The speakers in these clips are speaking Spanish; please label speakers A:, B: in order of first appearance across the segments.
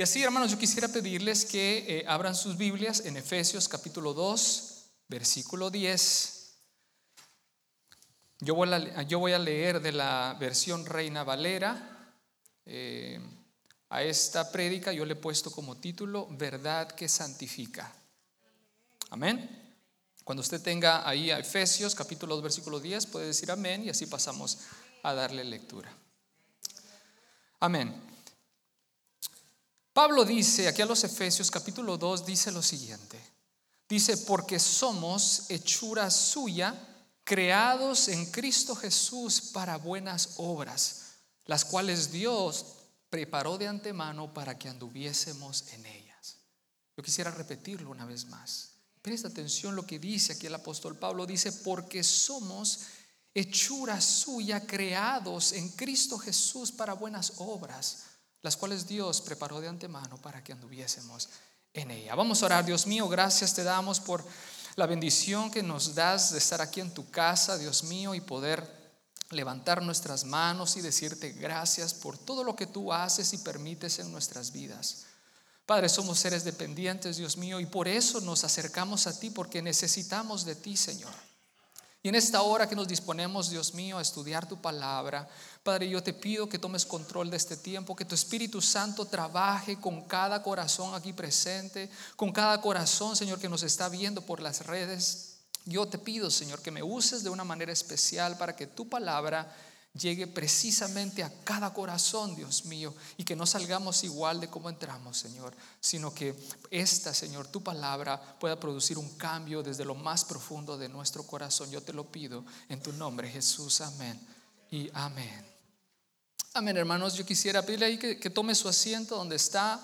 A: Y así, hermanos, yo quisiera pedirles que eh, abran sus Biblias en Efesios capítulo 2, versículo 10. Yo voy a, leer de la versión Reina Valera. Eh, a esta prédica yo le he puesto como título Verdad que santifica. Amén. Cuando usted tenga ahí a Efesios capítulo 2 versículo 10 puede decir amén y así pasamos a darle lectura. Amén. Pablo dice aquí a los Efesios capítulo 2 dice lo siguiente. Dice, porque somos hechura suya, creados en Cristo Jesús para buenas obras, las cuales Dios preparó de antemano para que anduviésemos en ellas. Yo quisiera repetirlo una vez más. Presta atención lo que dice aquí el apóstol Pablo. Dice, porque somos hechura suya, creados en Cristo Jesús para buenas obras, las cuales Dios preparó de antemano para que anduviésemos en ella. Vamos a orar, Dios mío, gracias te damos por la bendición que nos das de estar aquí en tu casa, Dios mío, y poder levantar nuestras manos y decirte gracias por todo lo que tú haces y permites en nuestras vidas. Padre, somos seres dependientes, Dios mío, y por eso nos acercamos a ti, porque necesitamos de ti, Señor. Y en esta hora que nos disponemos, Dios mío, a estudiar tu palabra, Padre, yo te pido que tomes control de este tiempo, que tu Espíritu Santo trabaje con cada corazón aquí presente, con cada corazón, Señor, que nos está viendo por las redes. Yo te pido, Señor, que me uses de una manera especial para que tu palabra llegue precisamente a cada corazón, Dios mío, y que no salgamos igual de como entramos, Señor, sino que esta, Señor, tu palabra pueda producir un cambio desde lo más profundo de nuestro corazón. Yo te lo pido en tu nombre, Jesús, amén y amén. Amén, hermanos, yo quisiera pedirle ahí que, tome su asiento donde está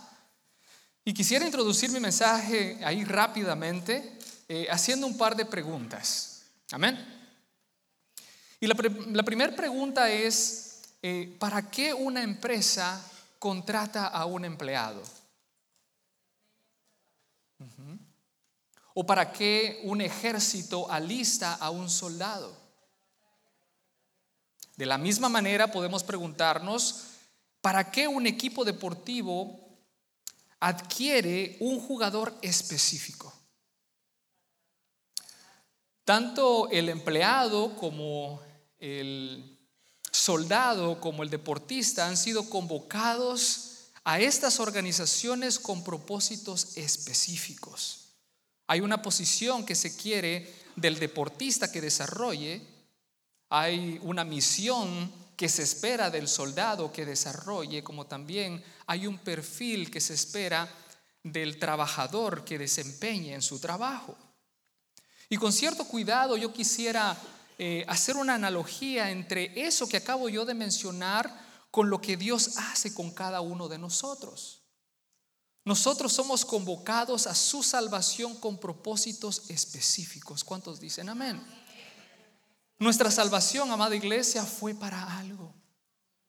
A: y quisiera introducir mi mensaje ahí rápidamente eh, haciendo un par de preguntas. Amén. Y la, primera pregunta es, eh, ¿para qué una empresa contrata a un empleado? ¿O para qué un ejército alista a un soldado? De la misma manera podemos preguntarnos, ¿para qué un equipo deportivo adquiere un jugador específico? Tanto el empleado como el soldado, como el deportista han sido convocados a estas organizaciones con propósitos específicos. Hay una posición que se quiere del deportista que desarrolle, hay una misión que se espera del soldado que desarrolle, como también hay un perfil que se espera del trabajador que desempeñe en su trabajo. Y con cierto cuidado yo quisiera eh, hacer una analogía entre eso que acabo yo de mencionar con lo que Dios hace con cada uno de nosotros. Nosotros somos convocados a su salvación con propósitos específicos. ¿Cuántos dicen amén? Nuestra salvación, amada iglesia, fue para algo.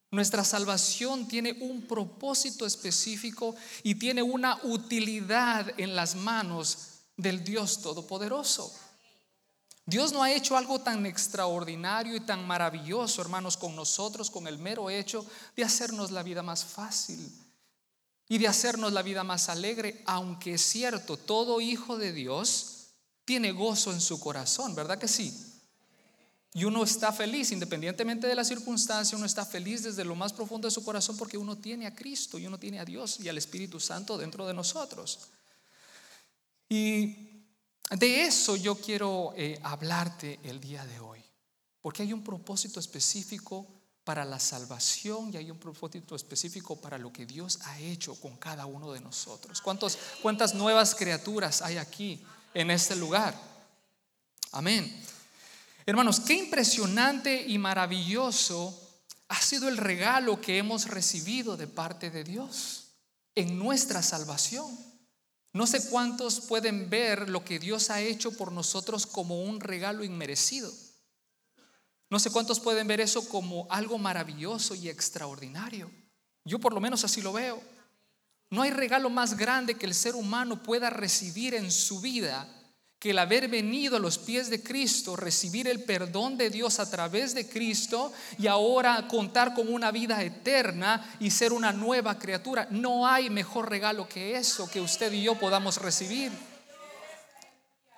A: Nuestra salvación tiene un propósito específico y tiene una utilidad en las manos del Dios Todopoderoso. Dios no ha hecho algo tan extraordinario y tan maravilloso, hermanos, con nosotros, con el mero hecho de hacernos la vida más fácil y de hacernos la vida más alegre, aunque es cierto, todo hijo de Dios tiene gozo en su corazón, ¿verdad que sí? Y uno está feliz, independientemente de la circunstancia, uno está feliz desde lo más profundo de su corazón porque uno tiene a Cristo y uno tiene a Dios y al Espíritu Santo dentro de nosotros. Y de eso yo quiero eh, hablarte el día de hoy, porque hay un propósito específico para la salvación y hay un propósito específico para lo que Dios ha hecho con cada uno de nosotros. ¿Cuántos, ¿Cuántas nuevas criaturas hay aquí en este lugar? Amén. Hermanos, qué impresionante y maravilloso ha sido el regalo que hemos recibido de parte de Dios en nuestra salvación. No sé cuántos pueden ver lo que Dios ha hecho por nosotros como un regalo inmerecido. No sé cuántos pueden ver eso como algo maravilloso y extraordinario. Yo por lo menos así lo veo. No hay regalo más grande que el ser humano pueda recibir en su vida que el haber venido a los pies de Cristo, recibir el perdón de Dios a través de Cristo y ahora contar con una vida eterna y ser una nueva criatura. No hay mejor regalo que eso que usted y yo podamos recibir.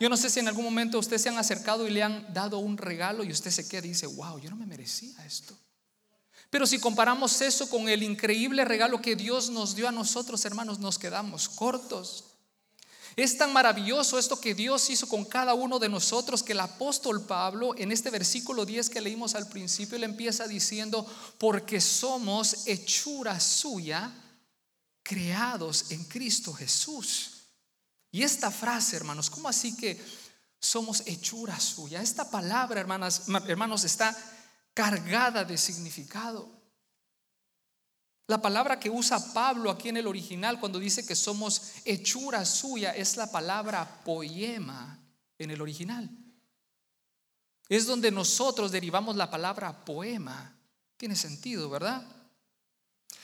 A: Yo no sé si en algún momento usted se han acercado y le han dado un regalo y usted se queda y dice, wow, yo no me merecía esto. Pero si comparamos eso con el increíble regalo que Dios nos dio a nosotros, hermanos, nos quedamos cortos. Es tan maravilloso esto que Dios hizo con cada uno de nosotros que el apóstol Pablo en este versículo 10 que leímos al principio le empieza diciendo, porque somos hechura suya, creados en Cristo Jesús. Y esta frase, hermanos, ¿cómo así que somos hechura suya? Esta palabra, hermanas, hermanos, está cargada de significado. La palabra que usa Pablo aquí en el original cuando dice que somos hechura suya es la palabra poema en el original. Es donde nosotros derivamos la palabra poema. Tiene sentido, ¿verdad?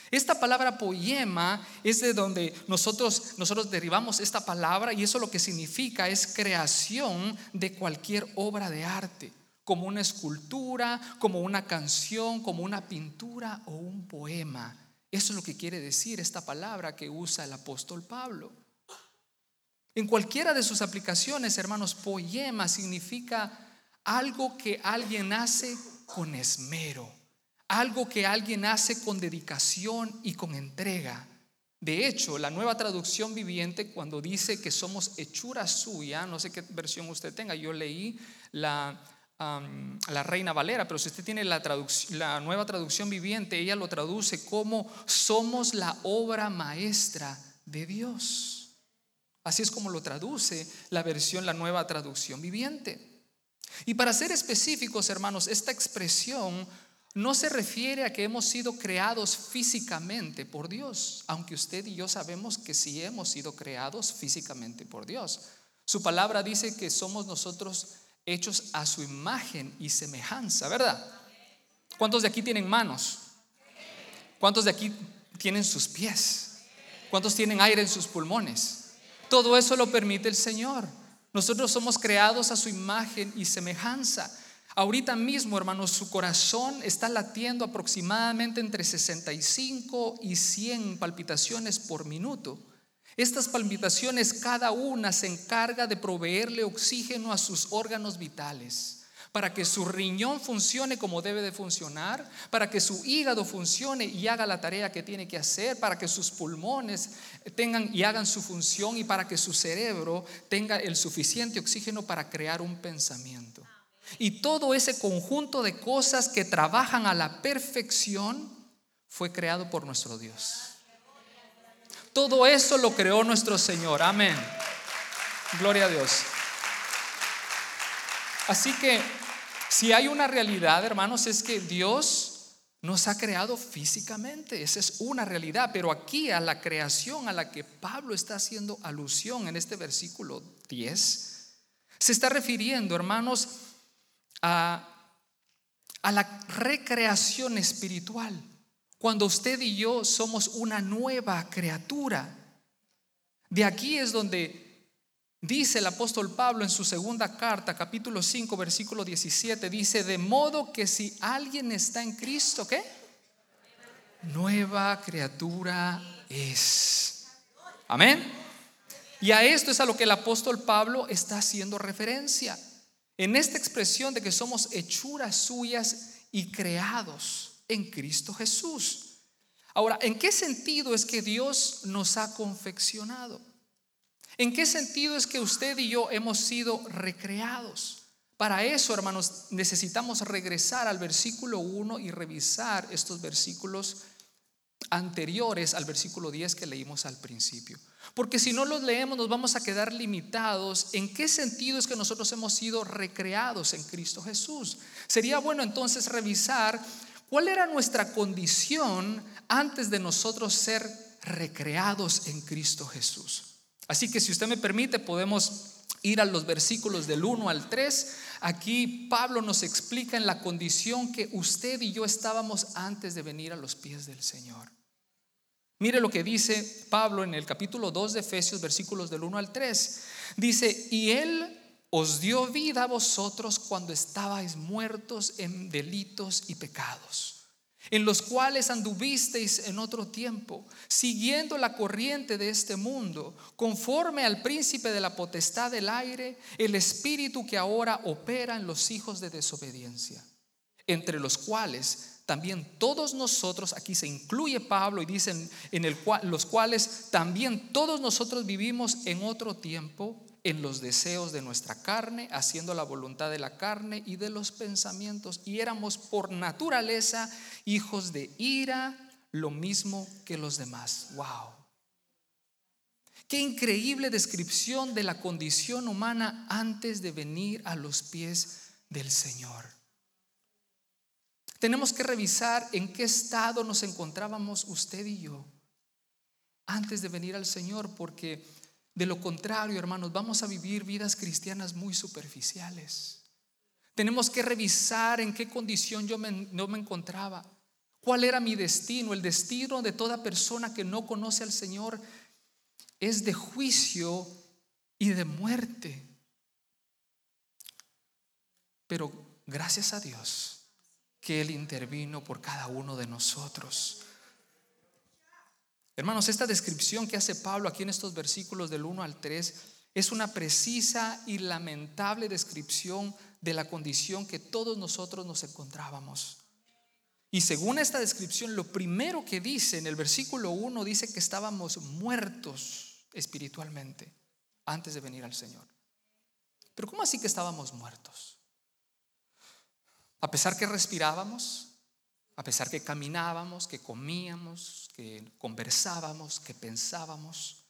A: Esta palabra poema es de donde nosotros, nosotros derivamos esta palabra y eso lo que significa es creación de cualquier obra de arte, como una escultura, como una canción, como una pintura o un poema. Eso es lo que quiere decir esta palabra que usa el apóstol Pablo. En cualquiera de sus aplicaciones, hermanos, poema significa algo que alguien hace con esmero, algo que alguien hace con dedicación y con entrega. De hecho, la nueva traducción viviente, cuando dice que somos hechura suya, no sé qué versión usted tenga, yo leí la la Reina Valera, pero si usted tiene la, la nueva traducción viviente, ella lo traduce como somos la obra maestra de Dios. Así es como lo traduce la versión, la nueva traducción viviente. Y para ser específicos, hermanos, esta expresión no se refiere a que hemos sido creados físicamente por Dios, aunque usted y yo sabemos que sí hemos sido creados físicamente por Dios. Su palabra dice que somos nosotros hechos a su imagen y semejanza, ¿verdad? ¿Cuántos de aquí tienen manos? ¿Cuántos de aquí tienen sus pies? ¿Cuántos tienen aire en sus pulmones? Todo eso lo permite el Señor. Nosotros somos creados a su imagen y semejanza. Ahorita mismo, hermanos, su corazón está latiendo aproximadamente entre 65 y 100 palpitaciones por minuto. Estas palpitaciones, cada una se encarga de proveerle oxígeno a sus órganos vitales, para que su riñón funcione como debe de funcionar, para que su hígado funcione y haga la tarea que tiene que hacer, para que sus pulmones tengan y hagan su función y para que su cerebro tenga el suficiente oxígeno para crear un pensamiento. Y todo ese conjunto de cosas que trabajan a la perfección fue creado por nuestro Dios. Todo eso lo creó nuestro Señor. Amén. Gloria a Dios. Así que si hay una realidad, hermanos, es que Dios nos ha creado físicamente. Esa es una realidad. Pero aquí a la creación a la que Pablo está haciendo alusión en este versículo 10, se está refiriendo, hermanos, a, a la recreación espiritual cuando usted y yo somos una nueva criatura. De aquí es donde dice el apóstol Pablo en su segunda carta, capítulo 5, versículo 17, dice, de modo que si alguien está en Cristo, ¿qué? Nueva criatura es. Amén. Y a esto es a lo que el apóstol Pablo está haciendo referencia. En esta expresión de que somos hechuras suyas y creados en Cristo Jesús. Ahora, ¿en qué sentido es que Dios nos ha confeccionado? ¿En qué sentido es que usted y yo hemos sido recreados? Para eso, hermanos, necesitamos regresar al versículo 1 y revisar estos versículos anteriores al versículo 10 que leímos al principio. Porque si no los leemos nos vamos a quedar limitados en qué sentido es que nosotros hemos sido recreados en Cristo Jesús. Sería bueno entonces revisar ¿Cuál era nuestra condición antes de nosotros ser recreados en Cristo Jesús? Así que si usted me permite, podemos ir a los versículos del 1 al 3. Aquí Pablo nos explica en la condición que usted y yo estábamos antes de venir a los pies del Señor. Mire lo que dice Pablo en el capítulo 2 de Efesios, versículos del 1 al 3. Dice, y él os dio vida a vosotros cuando estabais muertos en delitos y pecados en los cuales anduvisteis en otro tiempo, siguiendo la corriente de este mundo, conforme al príncipe de la potestad del aire, el espíritu que ahora opera en los hijos de desobediencia, entre los cuales también todos nosotros, aquí se incluye Pablo y dicen en los cuales también todos nosotros vivimos en otro tiempo en los deseos de nuestra carne, haciendo la voluntad de la carne y de los pensamientos, y éramos por naturaleza hijos de ira, lo mismo que los demás. Wow. Qué increíble descripción de la condición humana antes de venir a los pies del Señor. Tenemos que revisar en qué estado nos encontrábamos usted y yo antes de venir al Señor, porque de lo contrario, hermanos, vamos a vivir vidas cristianas muy superficiales. Tenemos que revisar en qué condición yo no me encontraba, cuál era mi destino. El destino de toda persona que no conoce al Señor es de juicio y de muerte. Pero gracias a Dios que Él intervino por cada uno de nosotros. Hermanos, esta descripción que hace Pablo aquí en estos versículos del 1 al 3 es una precisa y lamentable descripción de la condición que todos nosotros nos encontrábamos. Y según esta descripción, lo primero que dice en el versículo 1 dice que estábamos muertos espiritualmente antes de venir al Señor. Pero ¿cómo así que estábamos muertos? A pesar que respirábamos, a pesar que caminábamos, que comíamos, que conversábamos, que pensábamos,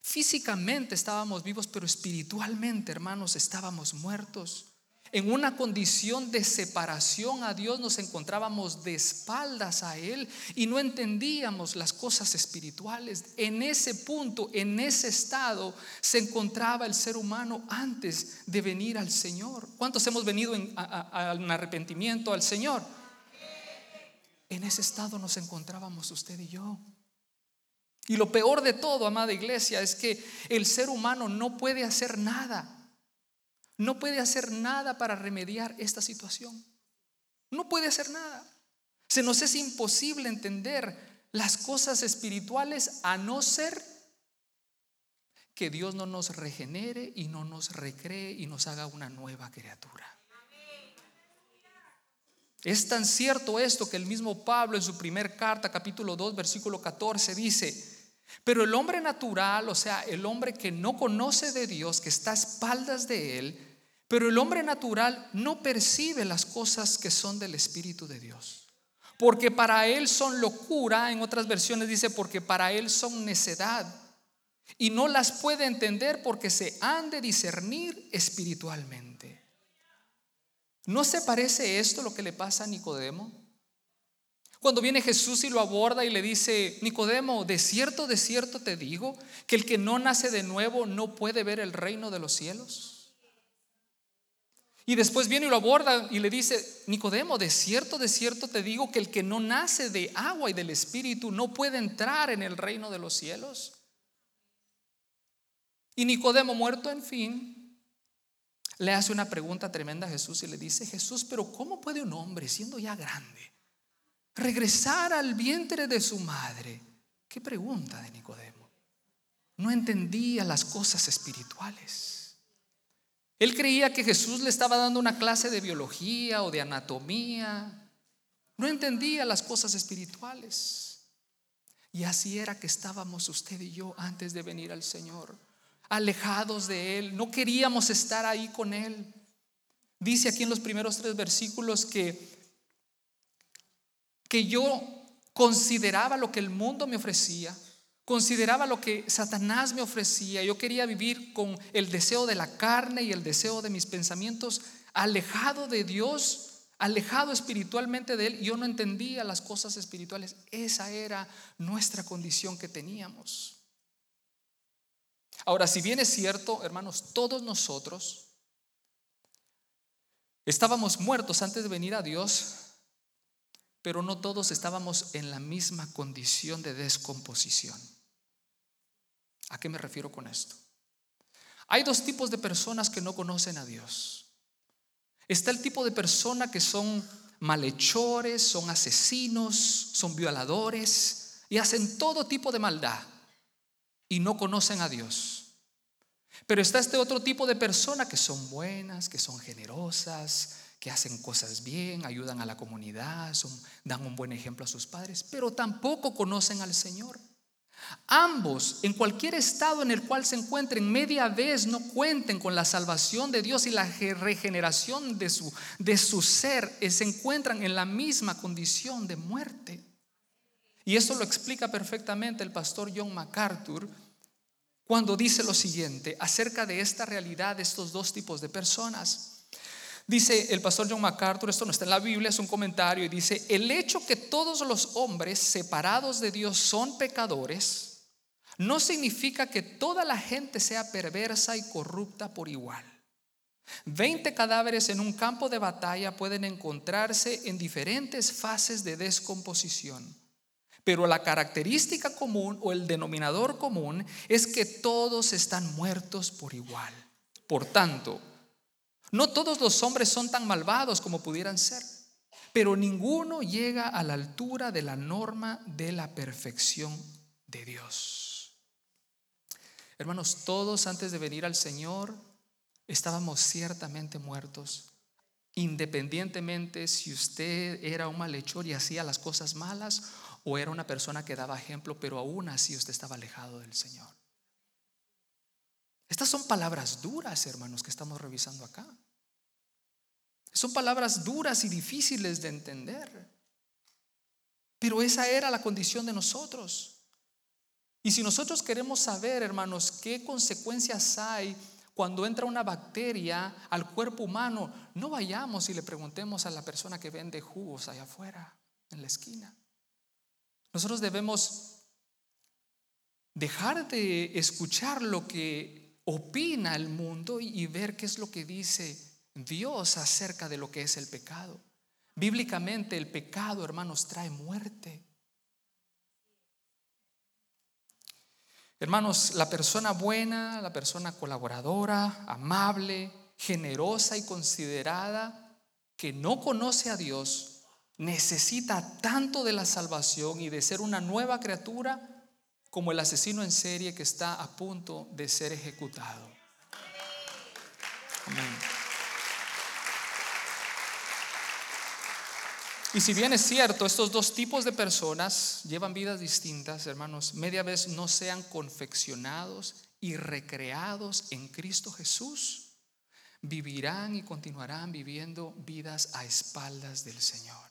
A: físicamente estábamos vivos, pero espiritualmente, hermanos, estábamos muertos en una condición de separación a Dios, nos encontrábamos de espaldas a Él y no entendíamos las cosas espirituales. En ese punto, en ese estado, se encontraba el ser humano antes de venir al Señor. ¿Cuántos hemos venido en, arrepentimiento al Señor? En ese estado nos encontrábamos usted y yo. Y lo peor de todo, amada iglesia, es que el ser humano no puede hacer nada no puede hacer nada para remediar esta situación. No puede hacer nada. Se nos es imposible entender las cosas espirituales a no ser que Dios no nos regenere y no nos recree y nos haga una nueva criatura. Es tan cierto esto que el mismo Pablo en su primer carta, capítulo 2, versículo 14, dice, pero el hombre natural, o sea, el hombre que no conoce de Dios, que está a espaldas de Él, pero el hombre natural no percibe las cosas que son del Espíritu de Dios. Porque para él son locura, en otras versiones dice, porque para él son necedad. Y no las puede entender porque se han de discernir espiritualmente. ¿No se parece esto lo que le pasa a Nicodemo? Cuando viene Jesús y lo aborda y le dice, Nicodemo, de cierto, de cierto te digo, que el que no nace de nuevo no puede ver el reino de los cielos. Y después viene y lo aborda y le dice, Nicodemo, de cierto, de cierto te digo que el que no nace de agua y del Espíritu no puede entrar en el reino de los cielos. Y Nicodemo, muerto en fin, le hace una pregunta tremenda a Jesús y le dice, Jesús, pero ¿cómo puede un hombre, siendo ya grande, regresar al vientre de su madre. ¿Qué pregunta de Nicodemo? No entendía las cosas espirituales. Él creía que Jesús le estaba dando una clase de biología o de anatomía. No entendía las cosas espirituales. Y así era que estábamos usted y yo antes de venir al Señor, alejados de Él. No queríamos estar ahí con Él. Dice aquí en los primeros tres versículos que que yo consideraba lo que el mundo me ofrecía, consideraba lo que Satanás me ofrecía. Yo quería vivir con el deseo de la carne y el deseo de mis pensamientos alejado de Dios, alejado espiritualmente de Él. Yo no entendía las cosas espirituales. Esa era nuestra condición que teníamos. Ahora, si bien es cierto, hermanos, todos nosotros estábamos muertos antes de venir a Dios, pero no todos estábamos en la misma condición de descomposición. ¿A qué me refiero con esto? hay dos tipos de personas que no conocen a Dios. Está el tipo de persona que son malhechores, son asesinos, son violadores y hacen todo tipo de maldad y no conocen a Dios. Pero está este otro tipo de persona que son buenas, que son generosas, que hacen cosas bien, ayudan a la comunidad, dan un buen ejemplo a sus padres, pero tampoco conocen al Señor. Ambos, en cualquier estado en el cual se encuentren, media vez no cuenten con la salvación de Dios y la regeneración de su, de su ser, eh, se encuentran en la misma condición de muerte. Y esto lo explica perfectamente el pastor John MacArthur cuando dice lo siguiente acerca de esta realidad de estos dos tipos de personas. Dice el pastor John MacArthur, esto no está en la Biblia, es un comentario, y dice, el hecho que todos los hombres separados de Dios son pecadores, no significa que toda la gente sea perversa y corrupta por igual. Veinte cadáveres en un campo de batalla pueden encontrarse en diferentes fases de descomposición, pero la característica común o el denominador común es que todos están muertos por igual. Por tanto, no todos los hombres son tan malvados como pudieran ser, pero ninguno llega a la altura de la norma de la perfección de Dios. Hermanos, todos antes de venir al Señor estábamos ciertamente muertos, independientemente si usted era un malhechor y hacía las cosas malas o era una persona que daba ejemplo, pero aún así usted estaba alejado del Señor. Estas son palabras duras, hermanos, que estamos revisando acá. Son palabras duras y difíciles de entender. Pero esa era la condición de nosotros. Y si nosotros queremos saber, hermanos, qué consecuencias hay cuando entra una bacteria al cuerpo humano, no vayamos y le preguntemos a la persona que vende jugos allá afuera, en la esquina. Nosotros debemos dejar de escuchar lo que opina el mundo y ver qué es lo que dice Dios acerca de lo que es el pecado. Bíblicamente el pecado, hermanos, trae muerte. Hermanos, la persona buena, la persona colaboradora, amable, generosa y considerada, que no conoce a Dios, necesita tanto de la salvación y de ser una nueva criatura como el asesino en serie que está a punto de ser ejecutado. Y si bien es cierto, estos dos tipos de personas llevan vidas distintas, hermanos, media vez no sean confeccionados y recreados en Cristo Jesús, vivirán y continuarán viviendo vidas a espaldas del Señor.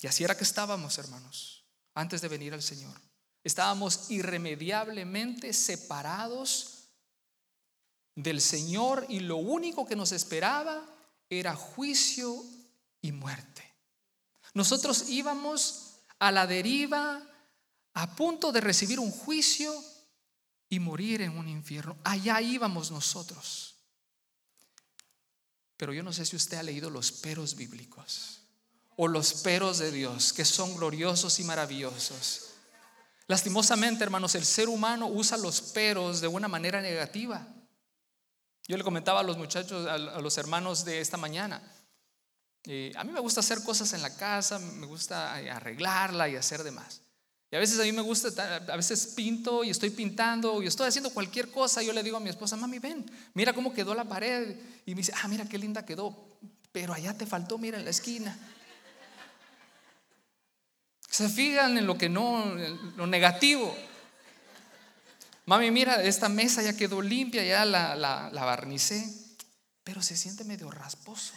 A: Y así era que estábamos, hermanos, antes de venir al Señor. Estábamos irremediablemente separados del Señor y lo único que nos esperaba era juicio y muerte. Nosotros íbamos a la deriva, a punto de recibir un juicio y morir en un infierno. Allá íbamos nosotros. Pero yo no sé si usted ha leído los peros bíblicos o los peros de Dios, que son gloriosos y maravillosos. Lastimosamente, hermanos, el ser humano usa los peros de una manera negativa. Yo le comentaba a los muchachos, a los hermanos de esta mañana, eh, a mí me gusta hacer cosas en la casa, me gusta eh, arreglarla y hacer demás. Y a veces a mí me gusta, a veces pinto y estoy pintando y estoy haciendo cualquier cosa. Yo le digo a mi esposa, mami, ven, mira cómo quedó la pared. Y me dice, ah, mira qué linda quedó, pero allá te faltó, mira en la esquina. Se fijan en lo que no, lo negativo. Mami, mira, esta mesa ya quedó limpia, ya la, la, la barnicé, pero se siente medio rasposo.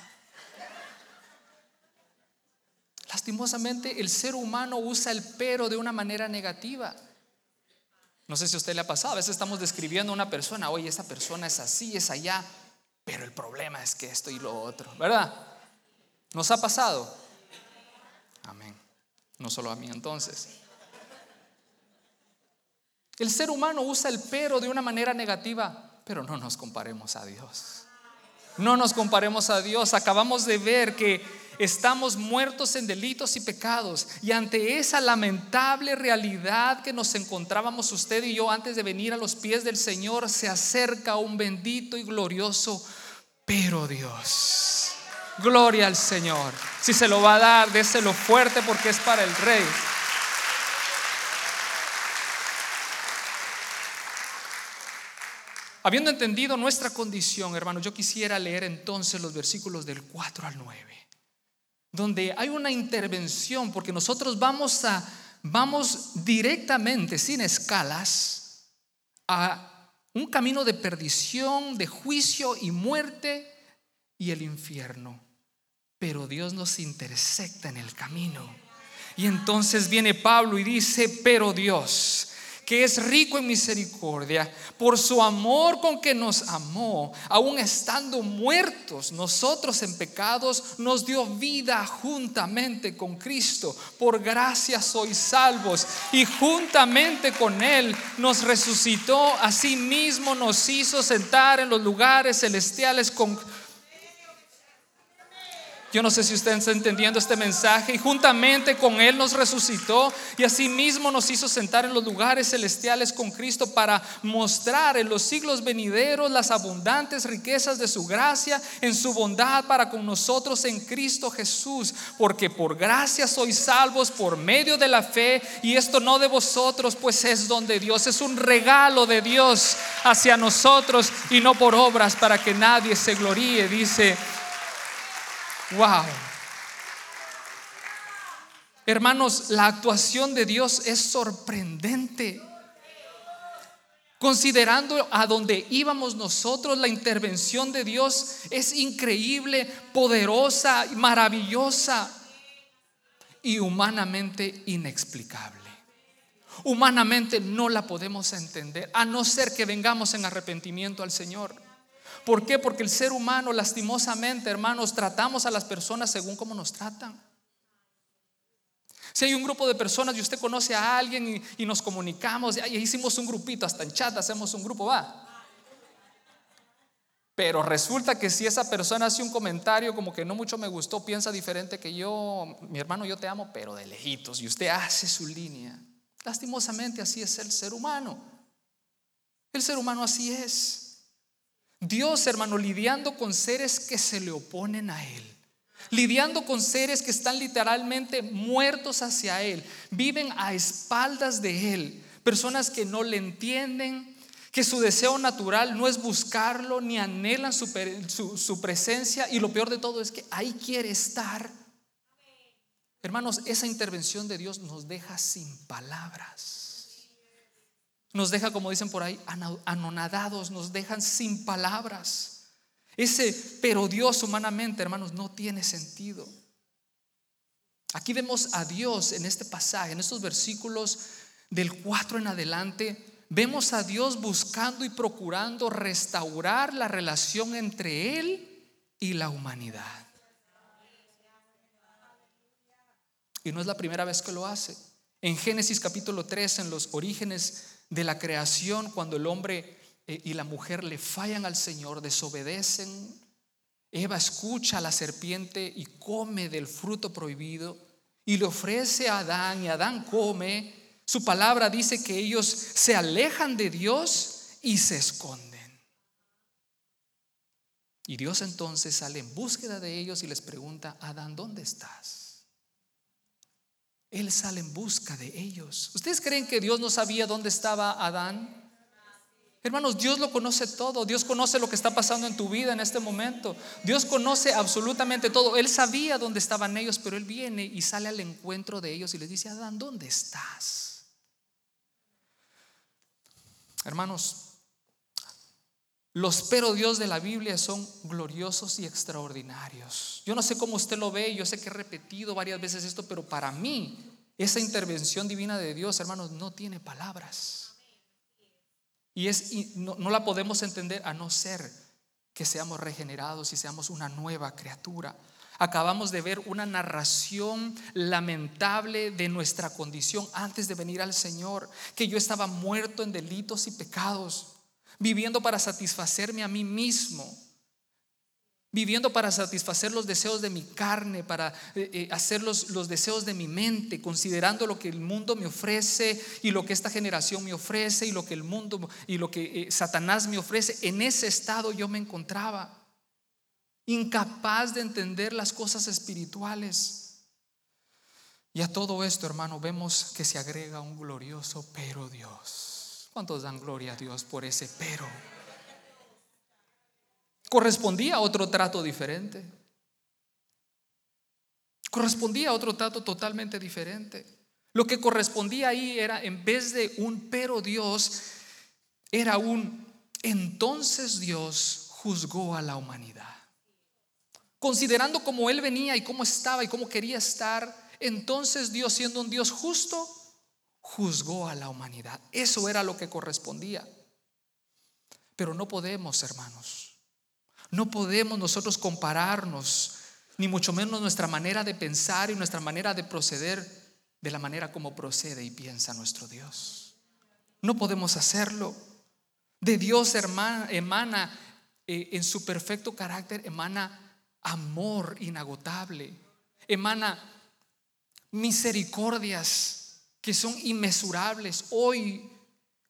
A: Lastimosamente el ser humano usa el pero de una manera negativa. No sé si a usted le ha pasado, a veces estamos describiendo a una persona, oye, esa persona es así, es allá, pero el problema es que esto y lo otro, ¿verdad? ¿Nos ha pasado? Amén. No solo a mí entonces. El ser humano usa el pero de una manera negativa, pero no nos comparemos a Dios. No nos comparemos a Dios. Acabamos de ver que estamos muertos en delitos y pecados. Y ante esa lamentable realidad que nos encontrábamos usted y yo antes de venir a los pies del Señor, se acerca un bendito y glorioso, pero Dios. Gloria al Señor. Si se lo va a dar, déselo fuerte porque es para el Rey. Habiendo entendido nuestra condición, hermanos, yo quisiera leer entonces los versículos del 4 al 9, donde hay una intervención, porque nosotros vamos a, vamos directamente, sin escalas, a un camino de perdición, de juicio y muerte y el infierno. Pero Dios nos intersecta en el camino. Y entonces viene Pablo y dice, pero Dios que es rico en misericordia, por su amor con que nos amó, aun estando muertos nosotros en pecados, nos dio vida juntamente con Cristo. Por gracia sois salvos y juntamente con Él nos resucitó, asimismo nos hizo sentar en los lugares celestiales con yo no sé si usted está entendiendo este mensaje. Y juntamente con Él nos resucitó y asimismo nos hizo sentar en los lugares celestiales con Cristo para mostrar en los siglos venideros las abundantes riquezas de su gracia en su bondad para con nosotros en Cristo Jesús. Porque por gracia sois salvos por medio de la fe y esto no de vosotros, pues es donde Dios. Es un regalo de Dios hacia nosotros y no por obras para que nadie se gloríe, dice Wow. Hermanos, la actuación de Dios es sorprendente. Considerando a donde íbamos nosotros, la intervención de Dios es increíble, poderosa, maravillosa y humanamente inexplicable. Humanamente no la podemos entender, a no ser que vengamos en arrepentimiento al Señor. ¿Por qué? Porque el ser humano, lastimosamente, hermanos, tratamos a las personas según como nos tratan. Si hay un grupo de personas y usted conoce a alguien y, nos comunicamos, y hicimos un grupito, hasta en chat hacemos un grupo, va. Pero resulta que si esa persona hace un comentario como que no mucho me gustó, piensa diferente que yo, mi hermano, yo te amo, pero de lejitos, y usted hace su línea. Lastimosamente así es el ser humano. El ser humano así es. Dios, hermano, lidiando con seres que se le oponen a Él. Lidiando con seres que están literalmente muertos hacia Él. Viven a espaldas de Él. Personas que no le entienden, que su deseo natural no es buscarlo, ni anhelan su, su, presencia. Y lo peor de todo es que ahí quiere estar. Hermanos, esa intervención de Dios nos deja sin palabras. Nos deja, como dicen por ahí, anonadados, nos dejan sin palabras. Ese pero Dios humanamente, hermanos, no tiene sentido. Aquí vemos a Dios en este pasaje, en estos versículos del 4 en adelante, vemos a Dios buscando y procurando restaurar la relación entre Él y la humanidad. Y no es la primera vez que lo hace. En Génesis capítulo 3, en los orígenes de la creación, cuando el hombre eh, y la mujer le fallan al Señor, desobedecen, Eva escucha a la serpiente y come del fruto prohibido y le ofrece a Adán y Adán come. Su palabra dice que ellos se alejan de Dios y se esconden. Y Dios entonces sale en búsqueda de ellos y les pregunta, Adán, ¿dónde estás? Él sale en busca de ellos. ¿Ustedes creen que Dios no sabía dónde estaba Adán? Hermanos, Dios lo conoce todo. Dios conoce lo que está pasando en tu vida en este momento. Dios conoce absolutamente todo. Él sabía dónde estaban ellos, pero Él viene y sale al encuentro de ellos y les dice, Adán, ¿dónde estás? Hermanos, los pero Dios de la Biblia son gloriosos y extraordinarios. Yo no sé cómo usted lo ve, yo sé que he repetido varias veces esto, pero para mí esa intervención divina de Dios, hermanos, no tiene palabras. Y, es, no, no la podemos entender a no ser que seamos regenerados y seamos una nueva criatura. Acabamos de ver una narración lamentable de nuestra condición antes de venir al Señor, que yo estaba muerto en delitos y pecados viviendo para satisfacerme a mí mismo. viviendo para satisfacer los deseos de mi carne, para eh, eh, hacer los, los, deseos de mi mente, considerando lo que el mundo me ofrece y lo que esta generación me ofrece y lo que el mundo y lo que eh, Satanás me ofrece. En ese estado yo me encontraba, incapaz de entender las cosas espirituales. Y a todo esto, hermano, vemos que se agrega un glorioso pero Dios. ¿Cuántos dan gloria a Dios por ese pero? correspondía a otro trato diferente. Correspondía a otro trato totalmente diferente. Lo que correspondía ahí era, en vez de un pero Dios, era un entonces Dios juzgó a la humanidad. Considerando cómo Él venía y cómo estaba y cómo quería estar, entonces Dios siendo un Dios justo, juzgó a la humanidad. Eso era lo que correspondía. Pero no podemos, hermanos, no podemos nosotros compararnos, ni mucho menos nuestra manera de pensar y nuestra manera de proceder de la manera como procede y piensa nuestro Dios. No podemos hacerlo. De Dios emana eh, en su perfecto carácter, emana amor inagotable, emana misericordias que son inmesurables. Hoy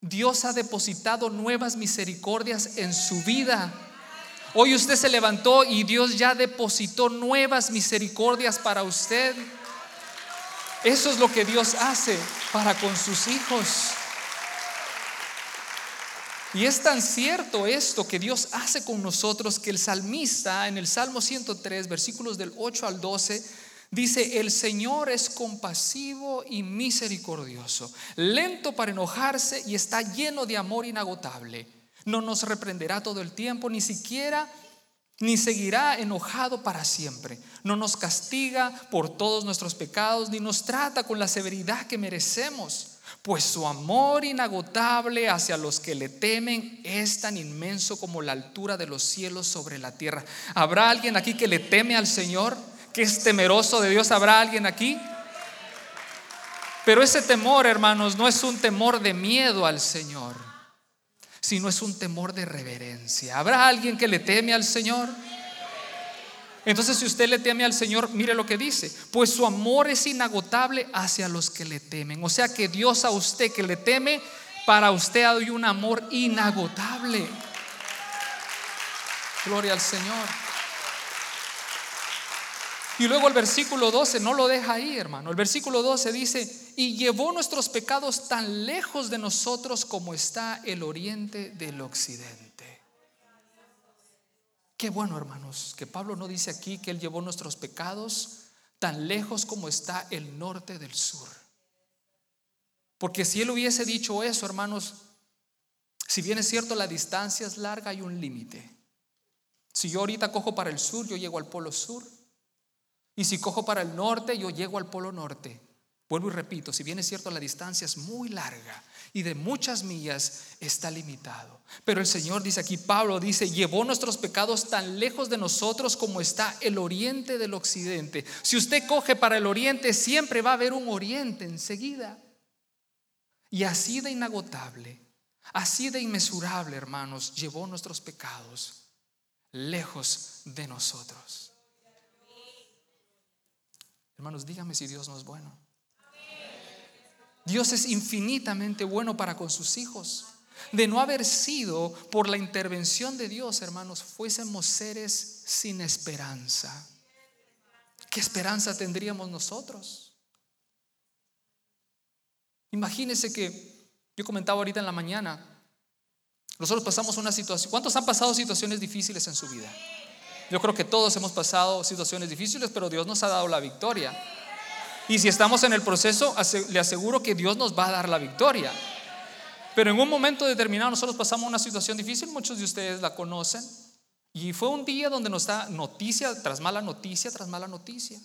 A: Dios ha depositado nuevas misericordias en su vida Hoy usted se levantó y Dios ya depositó nuevas misericordias para usted. Eso es lo que Dios hace para con sus hijos. Y es tan cierto esto que Dios hace con nosotros que el salmista en el Salmo 103, versículos del 8 al 12, dice, el Señor es compasivo y misericordioso, lento para enojarse y está lleno de amor inagotable no nos reprenderá todo el tiempo, ni siquiera ni seguirá enojado para siempre. No nos castiga por todos nuestros pecados, ni nos trata con la severidad que merecemos. Pues su amor inagotable hacia los que le temen es tan inmenso como la altura de los cielos sobre la tierra. ¿Habrá alguien aquí que le teme al Señor? ¿Que es temeroso de Dios? ¿Habrá alguien aquí? Pero ese temor, hermanos, no es un temor de miedo al Señor sino es un temor de reverencia. ¿Habrá alguien que le teme al Señor? Entonces, si usted le teme al Señor, mire lo que dice, pues su amor es inagotable hacia los que le temen. O sea que Dios a usted que le teme, para usted hay un amor inagotable. Gloria al Señor. Y luego el versículo 12 no lo deja ahí, hermano. El versículo 12 dice, y llevó nuestros pecados tan lejos de nosotros como está el oriente del occidente. Qué bueno, hermanos, que Pablo no dice aquí que él llevó nuestros pecados tan lejos como está el norte del sur. Porque si él hubiese dicho eso, hermanos, si bien es cierto la distancia es larga, hay un límite. Si yo ahorita cojo para el sur, yo llego al polo sur. Y si cojo para el norte, yo llego al polo norte. Vuelvo y repito, si bien es cierto la distancia es muy larga y de muchas millas está limitado. Pero el Señor dice aquí, Pablo dice, llevó nuestros pecados tan lejos de nosotros como está el oriente del occidente. Si usted coge para el oriente, siempre va a haber un oriente enseguida. Y así de inagotable, así de inmesurable, hermanos, llevó nuestros pecados lejos de nosotros. Hermanos, dígame si Dios no es bueno. Dios es infinitamente bueno para con sus hijos. De no haber sido por la intervención de Dios, hermanos, fuésemos seres sin esperanza. ¿Qué esperanza tendríamos nosotros? Imagínense que yo comentaba ahorita en la mañana, nosotros pasamos una situación, ¿cuántos han pasado situaciones difíciles en su vida? Yo creo que todos hemos pasado situaciones difíciles, pero Dios nos ha dado la victoria. Y si estamos en el proceso, le aseguro que Dios nos va a dar la victoria. Pero en un momento determinado nosotros pasamos una situación difícil, muchos de ustedes la conocen, y fue un día donde nos da noticia tras mala noticia tras mala noticia.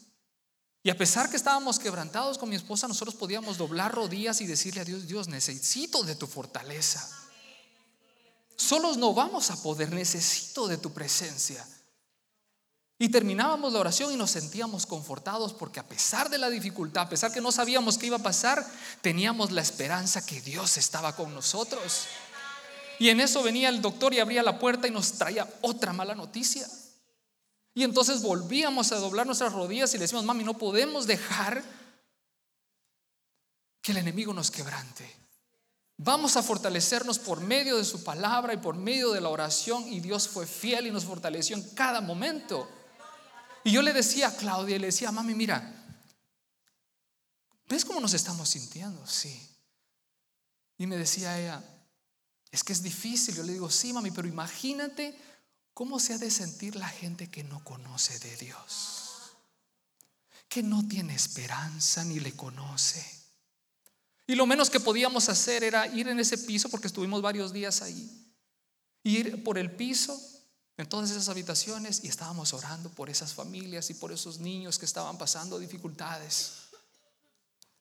A: Y a pesar que estábamos quebrantados con mi esposa, nosotros podíamos doblar rodillas y decirle a Dios, Dios, necesito de tu fortaleza. Solos no vamos a poder, necesito de tu presencia. Y terminábamos la oración y nos sentíamos confortados porque a pesar de la dificultad, a pesar que no sabíamos qué iba a pasar, teníamos la esperanza que Dios estaba con nosotros. Y en eso venía el doctor y abría la puerta y nos traía otra mala noticia. Y entonces volvíamos a doblar nuestras rodillas y le decimos, mami, no podemos dejar que el enemigo nos quebrante. Vamos a fortalecernos por medio de su palabra y por medio de la oración. Y Dios fue fiel y nos fortaleció en cada momento. Y yo le decía a Claudia, le decía, mami, mira, ¿ves cómo nos estamos sintiendo? Sí. Y me decía ella, es que es difícil. Yo le digo, sí, mami, pero imagínate ¿Cómo se ha de sentir la gente que no conoce de Dios? Que no tiene esperanza ni le conoce. Y lo menos que podíamos hacer era ir en ese piso, porque estuvimos varios días ahí, ir por el piso, en todas esas habitaciones, y estábamos orando por esas familias y por esos niños que estaban pasando dificultades.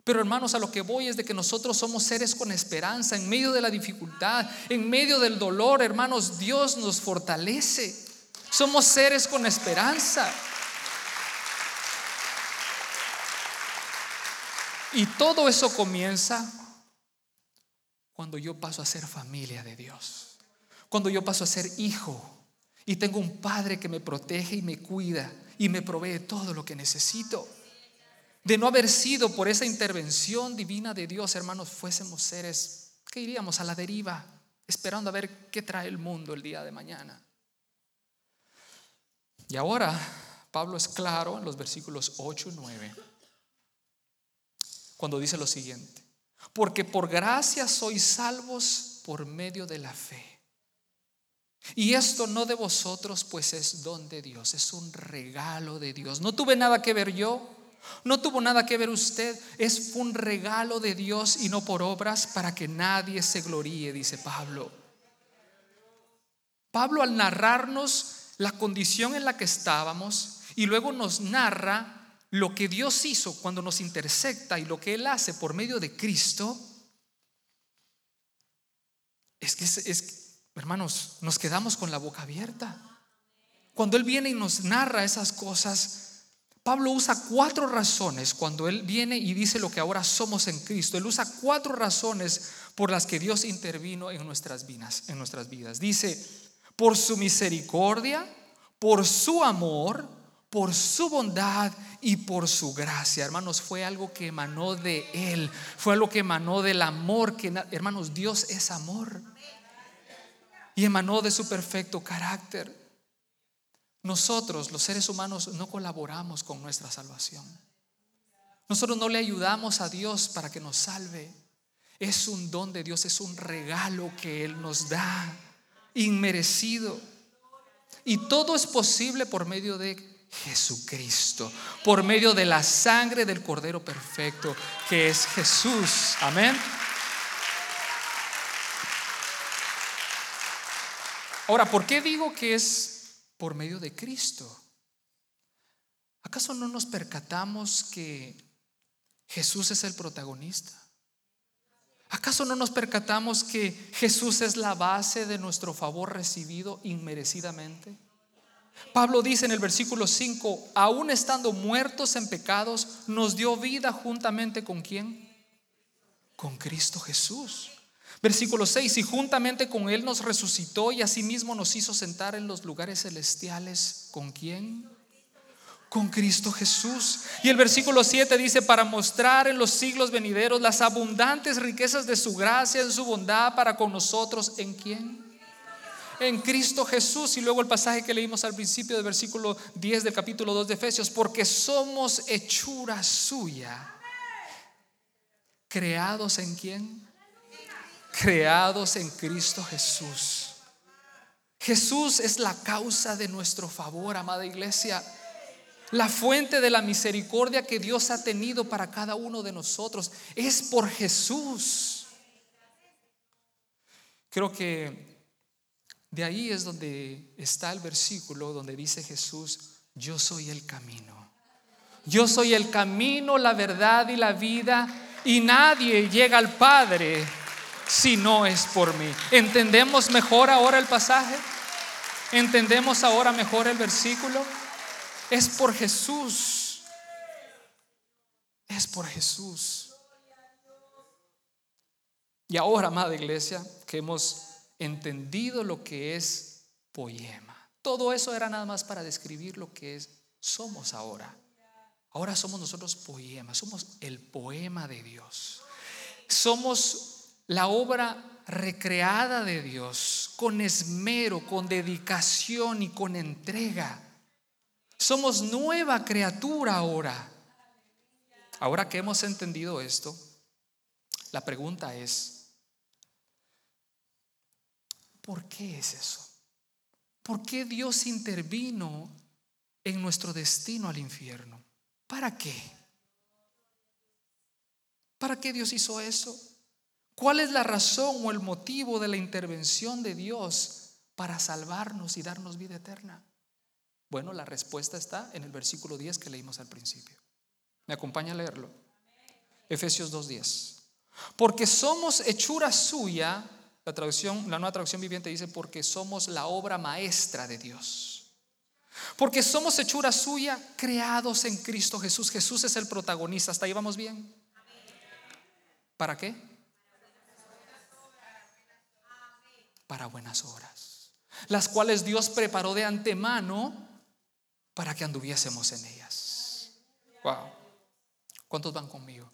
A: Pero hermanos, a lo que voy es de que nosotros somos seres con esperanza en medio de la dificultad, en medio del dolor, hermanos, Dios nos fortalece. Somos seres con esperanza. Y todo eso comienza cuando yo paso a ser familia de Dios. Cuando yo paso a ser hijo y tengo un padre que me protege y me cuida y me provee todo lo que necesito. De no haber sido por esa intervención divina de Dios, hermanos, fuésemos seres que iríamos a la deriva, esperando a ver qué trae el mundo el día de mañana. Y ahora Pablo es claro en los versículos 8 y 9, cuando dice lo siguiente, porque por gracia sois salvos por medio de la fe. Y esto no de vosotros, pues es don de Dios, es un regalo de Dios. No tuve nada que ver yo, no tuvo nada que ver usted, es un regalo de Dios y no por obras para que nadie se gloríe, dice Pablo. Pablo al narrarnos la condición en la que estábamos y luego nos narra lo que Dios hizo cuando nos intersecta y lo que Él hace por medio de Cristo, es que, es, hermanos, nos quedamos con la boca abierta. Cuando Él viene y nos narra esas cosas, Pablo usa cuatro razones cuando él viene y dice lo que ahora somos en Cristo. Él usa cuatro razones por las que Dios intervino en nuestras vidas, en nuestras vidas. Dice, por su misericordia, por su amor, por su bondad y por su gracia. Hermanos, fue algo que emanó de él, fue algo que emanó del amor que hermanos, Dios es amor. Y emanó de su perfecto carácter. Nosotros, los seres humanos, no colaboramos con nuestra salvación. Nosotros no le ayudamos a Dios para que nos salve. Es un don de Dios, es un regalo que Él nos da, inmerecido. Y todo es posible por medio de Jesucristo, por medio de la sangre del Cordero Perfecto, que es Jesús. Amén. Ahora, ¿por qué digo que es por medio de Cristo. ¿Acaso no nos percatamos que Jesús es el protagonista? ¿Acaso no nos percatamos que Jesús es la base de nuestro favor recibido inmerecidamente? Pablo dice en el versículo 5, aún estando muertos en pecados, nos dio vida juntamente con quién? Con Cristo Jesús. Versículo 6, y juntamente con Él nos resucitó y asimismo nos hizo sentar en los lugares celestiales. ¿Con quién? Con Cristo Jesús. Y el versículo 7 dice, para mostrar en los siglos venideros las abundantes riquezas de su gracia, en su bondad para con nosotros. ¿En quién? En Cristo Jesús. Y luego el pasaje que leímos al principio del versículo 10 del capítulo 2 de Efesios, porque somos hechura suya. Creados en quién? Creados en Cristo Jesús. Jesús es la causa de nuestro favor, amada iglesia. La fuente de la misericordia que Dios ha tenido para cada uno de nosotros es por Jesús. Creo que de ahí es donde está el versículo donde dice Jesús, yo soy el camino. Yo soy el camino, la verdad y la vida y nadie llega al Padre si no es por mí. ¿Entendemos mejor ahora el pasaje? ¿Entendemos ahora mejor el versículo? Es por Jesús. Es por Jesús. Y ahora, amada iglesia, que hemos entendido lo que es poema. Todo eso era nada más para describir lo que es, somos ahora. Ahora somos nosotros poemas, somos el poema de Dios. Somos la obra recreada de Dios, con esmero, con dedicación y con entrega. Somos nueva criatura ahora. Ahora que hemos entendido esto, la pregunta es, ¿por qué es eso? ¿Por qué Dios intervino en nuestro destino al infierno? ¿Para qué? ¿Para qué Dios hizo eso? ¿Cuál es la razón o el motivo de la intervención de Dios para salvarnos y darnos vida eterna? Bueno, la respuesta está en el versículo 10 que leímos al principio. ¿Me acompaña a leerlo? Efesios 2.10. Porque somos hechura suya, la traducción, la nueva traducción viviente dice, porque somos la obra maestra de Dios. Porque somos hechura suya, creados en Cristo Jesús. Jesús es el protagonista. ¿Hasta ahí vamos bien? ¿Para qué? Para buenas obras. Las cuales Dios preparó de antemano para que anduviésemos en ellas. Wow. ¿Cuántos van conmigo?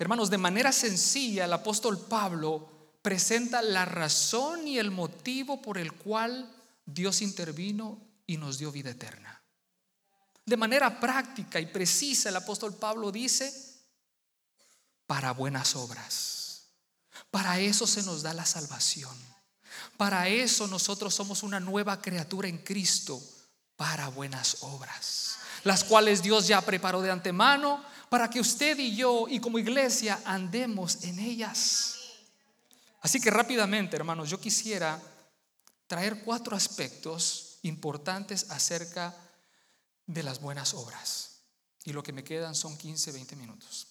A: Hermanos, de manera sencilla el apóstol Pablo presenta la razón y el motivo por el cual Dios intervino y nos dio vida eterna. De manera práctica y precisa el apóstol Pablo dice, para buenas obras. Para eso se nos da la salvación. Para eso nosotros somos una nueva criatura en Cristo, para buenas obras, las cuales Dios ya preparó de antemano para que usted y yo y como iglesia andemos en ellas. Así que rápidamente, hermanos, yo quisiera traer cuatro aspectos importantes acerca de las buenas obras. Y lo que me quedan son 15, 20 minutos.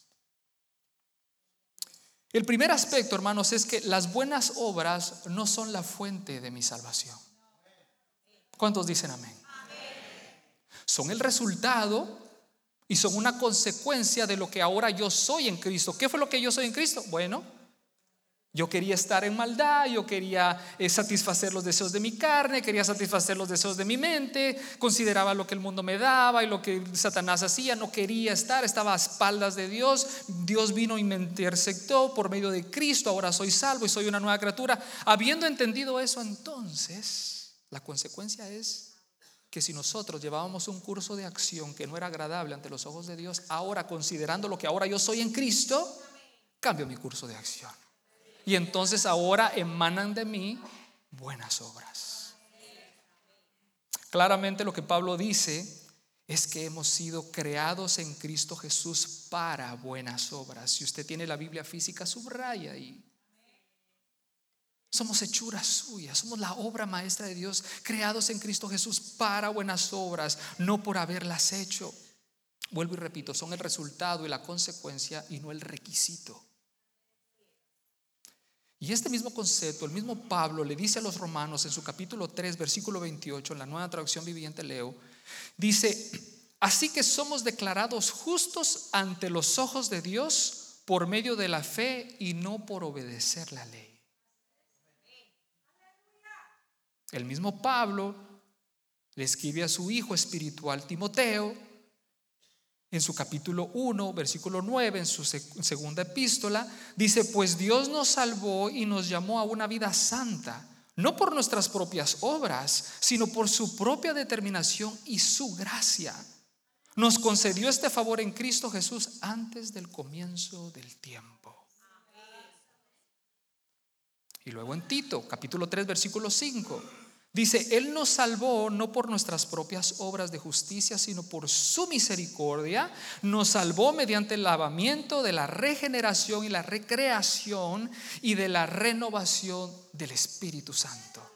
A: El primer aspecto, hermanos, es que las buenas obras no son la fuente de mi salvación. ¿Cuántos dicen amén? Son el resultado y son una consecuencia de lo que ahora yo soy en Cristo. ¿Qué fue lo que yo soy en Cristo? Bueno, yo quería estar en maldad, yo quería eh, satisfacer los deseos de mi carne, quería satisfacer los deseos de mi mente, consideraba lo que el mundo me daba y lo que Satanás hacía, no quería estar, estaba a espaldas de Dios. Dios vino y me interceptó por medio de Cristo, ahora soy salvo y soy una nueva criatura. Habiendo entendido eso, entonces, la consecuencia es que si nosotros llevábamos un curso de acción que no era agradable ante los ojos de Dios, ahora considerando lo que ahora yo soy en Cristo, cambio mi curso de acción. Y entonces ahora emanan de mí buenas obras. Claramente lo que Pablo dice es que hemos sido creados en Cristo Jesús para buenas obras. Si usted tiene la Biblia física, subraya ahí. Somos hechuras suyas, somos la obra maestra de Dios, creados en Cristo Jesús para buenas obras, no por haberlas hecho. Vuelvo y repito, son el resultado y la consecuencia y no el requisito. Y este mismo concepto, el mismo Pablo le dice a los romanos en su capítulo 3, versículo 28, en la nueva traducción viviente leo, dice, así que somos declarados justos ante los ojos de Dios por medio de la fe y no por obedecer la ley. El mismo Pablo le escribe a su hijo espiritual Timoteo en su capítulo 1, versículo 9, en su segunda epístola, dice, pues Dios nos salvó y nos llamó a una vida santa, no por nuestras propias obras, sino por su propia determinación y su gracia. Nos concedió este favor en Cristo Jesús antes del comienzo del tiempo. Y luego en Tito, capítulo 3, versículo 5. Dice, Él nos salvó no por nuestras propias obras de justicia, sino por su misericordia. Nos salvó mediante el lavamiento de la regeneración y la recreación y de la renovación del Espíritu Santo.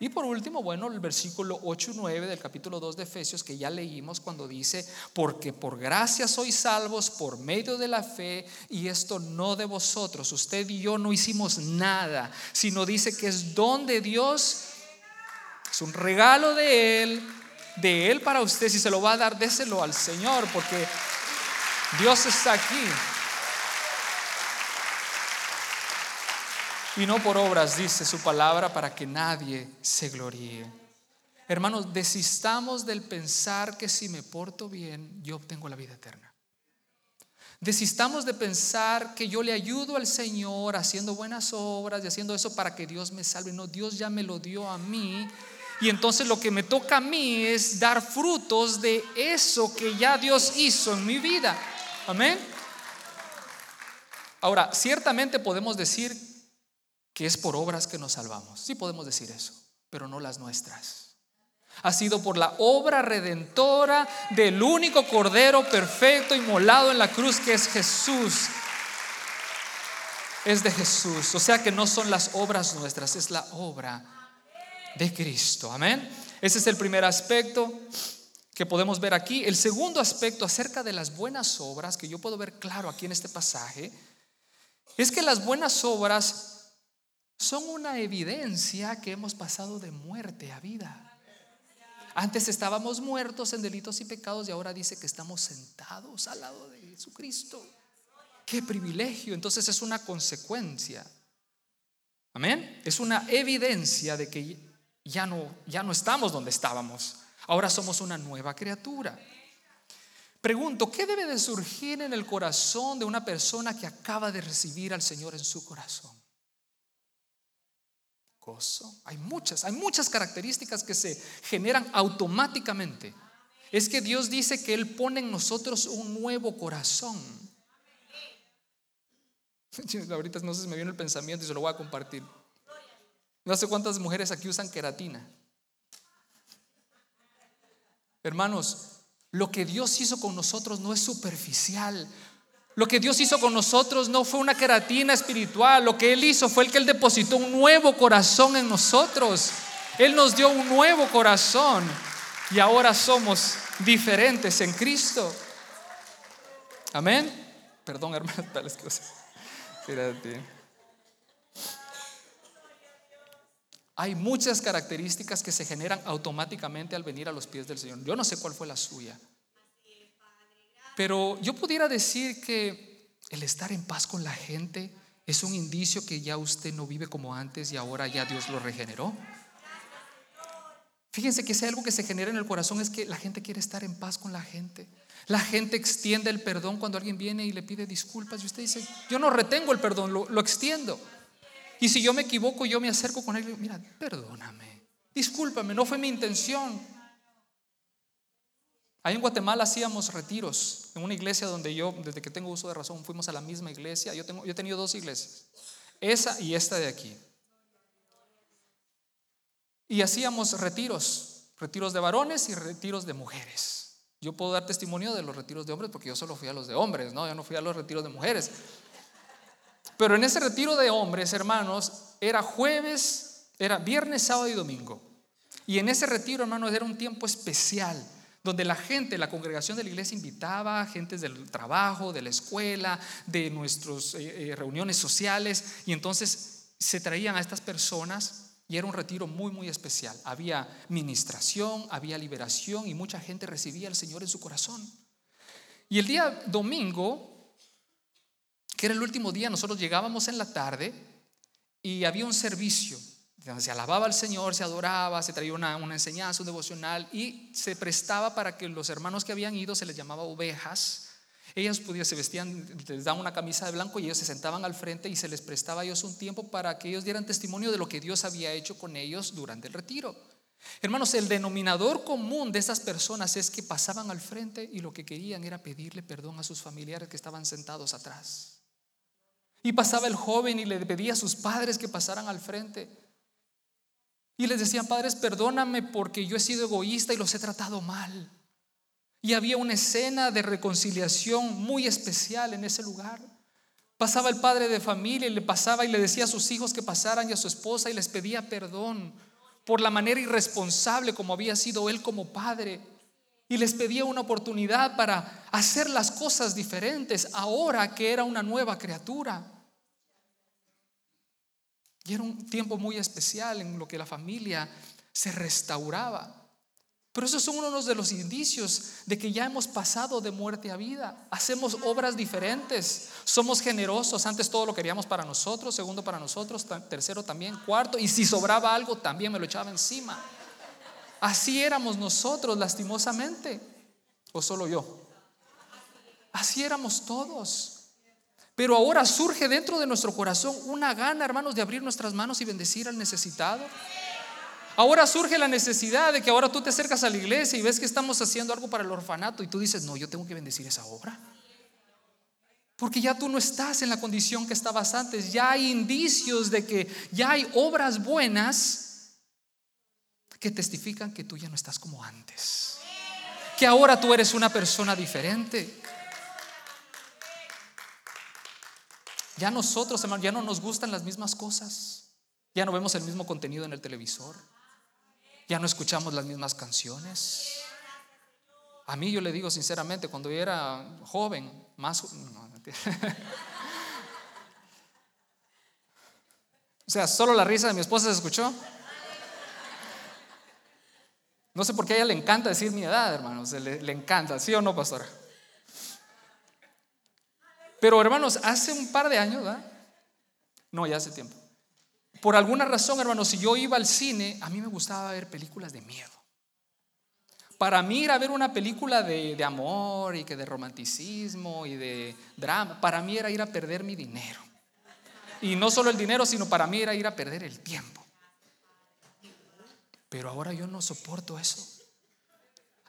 A: Y por último, bueno, el versículo 8 y 9 del capítulo 2 de Efesios que ya leímos cuando dice, porque por gracia sois salvos por medio de la fe y esto no de vosotros. Usted y yo no hicimos nada, sino dice que es don de Dios, es un regalo de Él, de Él para usted. Si se lo va a dar, déselo al Señor, porque Dios está aquí. Y no por obras, dice su palabra, para que nadie se gloríe. Hermanos, desistamos del pensar que si me porto bien, yo obtengo la vida eterna. Desistamos de pensar que yo le ayudo al Señor haciendo buenas obras y haciendo eso para que Dios me salve. No, Dios ya me lo dio a mí. Y entonces lo que me toca a mí es dar frutos de eso que ya Dios hizo en mi vida. Amén. Ahora, ciertamente podemos decir que es por obras que nos salvamos. Sí podemos decir eso, pero no las nuestras. Ha sido por la obra redentora del único Cordero perfecto inmolado en la cruz que es Jesús. Es de Jesús. O sea que no son las obras nuestras, es la obra de Cristo. Amén. Ese es el primer aspecto que podemos ver aquí. El segundo aspecto acerca de las buenas obras, que yo puedo ver claro aquí en este pasaje, es que las buenas obras son una evidencia que hemos pasado de muerte a vida. Antes estábamos muertos en delitos y pecados y ahora dice que estamos sentados al lado de Jesucristo. Qué privilegio. Entonces es una consecuencia. Amén. Es una evidencia de que ya no, ya no estamos donde estábamos. Ahora somos una nueva criatura. Pregunto, ¿qué debe de surgir en el corazón de una persona que acaba de recibir al Señor en su corazón? Hay muchas, hay muchas características que se generan automáticamente. Es que Dios dice que Él pone en nosotros un nuevo corazón. Ahorita no sé si me viene el pensamiento y se lo voy a compartir. No sé cuántas mujeres aquí usan queratina. Hermanos, lo que Dios hizo con nosotros no es superficial. Lo que Dios hizo con nosotros no fue una queratina espiritual, lo que Él hizo fue el que Él depositó un nuevo corazón en nosotros. Él nos dio un nuevo corazón y ahora somos diferentes en Cristo. Amén. Perdón, hermano, tales cosas. Hay muchas características que se generan automáticamente al venir a los pies del Señor. Yo no sé cuál fue la suya. Pero yo pudiera decir que el estar en paz con la gente es un indicio que ya usted no vive como antes y ahora ya Dios lo regeneró. Fíjense que si algo que se genera en el corazón es que la gente quiere estar en paz con la gente. La gente extiende el perdón cuando alguien viene y le pide disculpas y usted dice, yo no retengo el perdón, lo, extiendo. Y si yo me equivoco, yo me acerco con él y digo, mira, perdóname, discúlpame, no fue mi intención. Ahí en Guatemala hacíamos retiros en una iglesia donde yo, desde que tengo uso de razón, fuimos a la misma iglesia. Yo, tengo, yo he tenido dos iglesias, esa y esta de aquí. Y hacíamos retiros, retiros de varones y retiros de mujeres. Yo puedo dar testimonio de los retiros de hombres porque yo solo fui a los de hombres, ¿no? Yo no fui a los retiros de mujeres. Pero en ese retiro de hombres, hermanos, era jueves, era viernes, sábado y domingo. Y en ese retiro, hermanos, era un tiempo especial donde la gente, la congregación de la iglesia invitaba a gentes del trabajo, de la escuela, de nuestras eh, eh, reuniones sociales, y entonces se traían a estas personas y era un retiro muy, muy especial. Había ministración, había liberación y mucha gente recibía al Señor en su corazón. Y el día domingo, que era el último día, nosotros llegábamos en la tarde y había un servicio se alababa al Señor, se adoraba, se traía una, enseñanza, un devocional y se prestaba para que los hermanos que habían ido se les llamaba ovejas. Ellas se vestían, les daban una camisa de blanco y ellos se sentaban al frente y se les prestaba a ellos un tiempo para que ellos dieran testimonio de lo que Dios había hecho con ellos durante el retiro. Hermanos, el denominador común de esas personas es que pasaban al frente y lo que querían era pedirle perdón a sus familiares que estaban sentados atrás. Y pasaba el joven y le pedía a sus padres que pasaran al frente. Y les decían, padres, perdóname porque yo he sido egoísta y los he tratado mal. Y había una escena de reconciliación muy especial en ese lugar. Pasaba el padre de familia y le pasaba y le decía a sus hijos que pasaran y a su esposa y les pedía perdón por la manera irresponsable como había sido él como padre. Y les pedía una oportunidad para hacer las cosas diferentes ahora que era una nueva criatura. Y era un tiempo muy especial en lo que la familia se restauraba. Pero esos son uno de los indicios de que ya hemos pasado de muerte a vida. Hacemos obras diferentes. Somos generosos. Antes todo lo queríamos para nosotros, segundo para nosotros, tercero también, cuarto. Y si sobraba algo, también me lo echaba encima. Así éramos nosotros, lastimosamente. ¿O solo yo? Así éramos todos. Pero ahora surge dentro de nuestro corazón una gana, hermanos, de abrir nuestras manos y bendecir al necesitado. Ahora surge la necesidad de que ahora tú te acercas a la iglesia y ves que estamos haciendo algo para el orfanato y tú dices, no, yo tengo que bendecir esa obra. Porque ya tú no estás en la condición que estabas antes. Ya hay indicios de que ya hay obras buenas que testifican que tú ya no estás como antes. Que ahora tú eres una persona diferente. Ya nosotros, hermano, ya no nos gustan las mismas cosas. Ya no vemos el mismo contenido en el televisor. Ya no escuchamos las mismas canciones. A mí yo le digo sinceramente, cuando yo era joven, más... o sea, solo la risa de mi esposa se escuchó. No sé por qué a ella le encanta decir mi edad, hermanos. Le, le encanta, ¿sí o no, pastora? Pero hermanos, hace un par de años, ¿verdad? No, ya hace tiempo. Por alguna razón, hermanos, si yo iba al cine, a mí me gustaba ver películas de miedo. Para mí ir a ver una película de, amor y que de romanticismo y de drama, para mí era ir a perder mi dinero. Y no solo el dinero, sino para mí era ir a perder el tiempo. Pero ahora yo no soporto eso.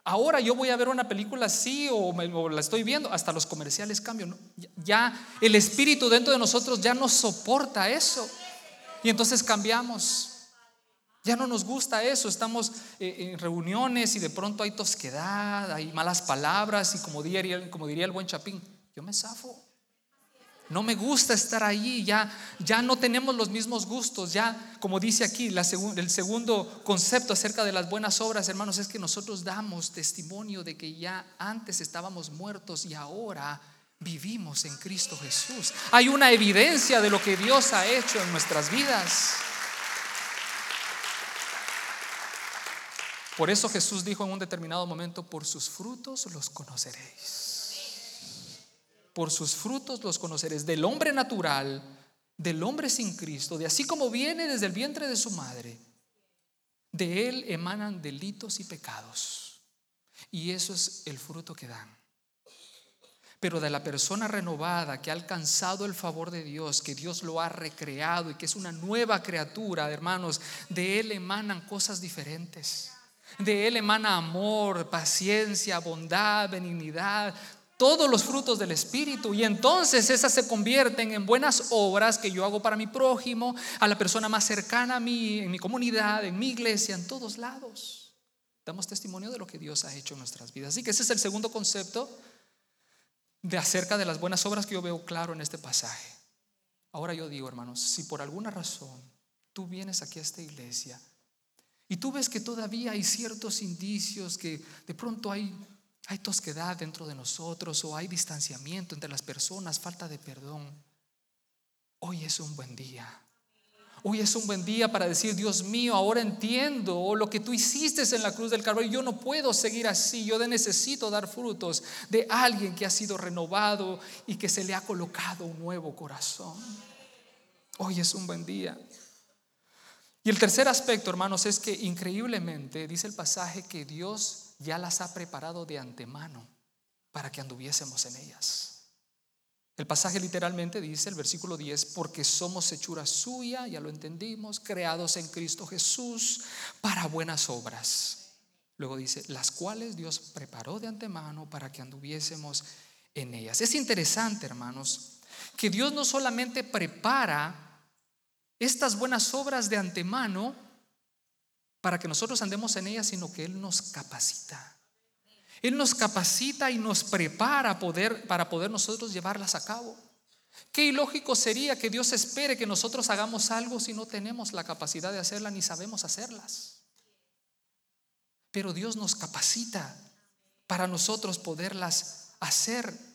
A: Ahora yo voy a ver una película así o, la estoy viendo, hasta los comerciales cambian. Ya el espíritu dentro de nosotros ya no soporta eso. Y entonces cambiamos. Ya no nos gusta eso, estamos eh, en reuniones y de pronto hay tosquedad, hay malas palabras y como diría, como diría el buen Chapín, yo me zafo. No me gusta estar allí, ya, ya no tenemos los mismos gustos, ya como dice aquí el segundo concepto acerca de las buenas obras, hermanos, es que nosotros damos testimonio de que ya antes estábamos muertos y ahora vivimos en Cristo Jesús. Hay una evidencia de lo que Dios ha hecho en nuestras vidas. Por eso Jesús dijo en un determinado momento, por sus frutos los conoceréis. Por sus frutos los conoceréis. Del hombre natural, del hombre sin Cristo, de así como viene desde el vientre de su madre, de él emanan delitos y pecados. Y eso es el fruto que dan. Pero de la persona renovada que ha alcanzado el favor de Dios, que Dios lo ha recreado y que es una nueva criatura, hermanos, de Él emanan cosas diferentes. De Él emana amor, paciencia, bondad, benignidad, todos los frutos del Espíritu. Y entonces esas se convierten en buenas obras que yo hago para mi prójimo, a la persona más cercana a mí, en mi comunidad, en mi iglesia, en todos lados. Damos testimonio de lo que Dios ha hecho en nuestras vidas. Así que ese es el segundo concepto de acerca de las buenas obras que yo veo claro en este pasaje. Ahora yo digo, hermanos, si por alguna razón tú vienes aquí a esta iglesia y tú ves que todavía hay ciertos indicios que de pronto hay hay tosquedad dentro de nosotros o hay distanciamiento entre las personas, falta de perdón. Hoy es un buen día Hoy es un buen día para decir, Dios mío, ahora entiendo lo que tú hiciste en la cruz del Calvario. Yo no puedo seguir así. Yo necesito dar frutos de alguien que ha sido renovado y que se le ha colocado un nuevo corazón. Hoy es un buen día. Y el tercer aspecto, hermanos, es que increíblemente dice el pasaje que Dios ya las ha preparado de antemano para que anduviésemos en ellas. El pasaje literalmente dice, el versículo 10, porque somos hechura suya, ya lo entendimos, creados en Cristo Jesús para buenas obras. Luego dice, las cuales Dios preparó de antemano para que anduviésemos en ellas. Es interesante, hermanos, que Dios no solamente prepara estas buenas obras de antemano para que nosotros andemos en ellas, sino que Él nos capacita. Él nos capacita y nos prepara poder, para poder nosotros llevarlas a cabo. Qué ilógico sería que Dios espere que nosotros hagamos algo si no tenemos la capacidad de hacerla ni sabemos hacerlas. Pero Dios nos capacita para nosotros poderlas hacer.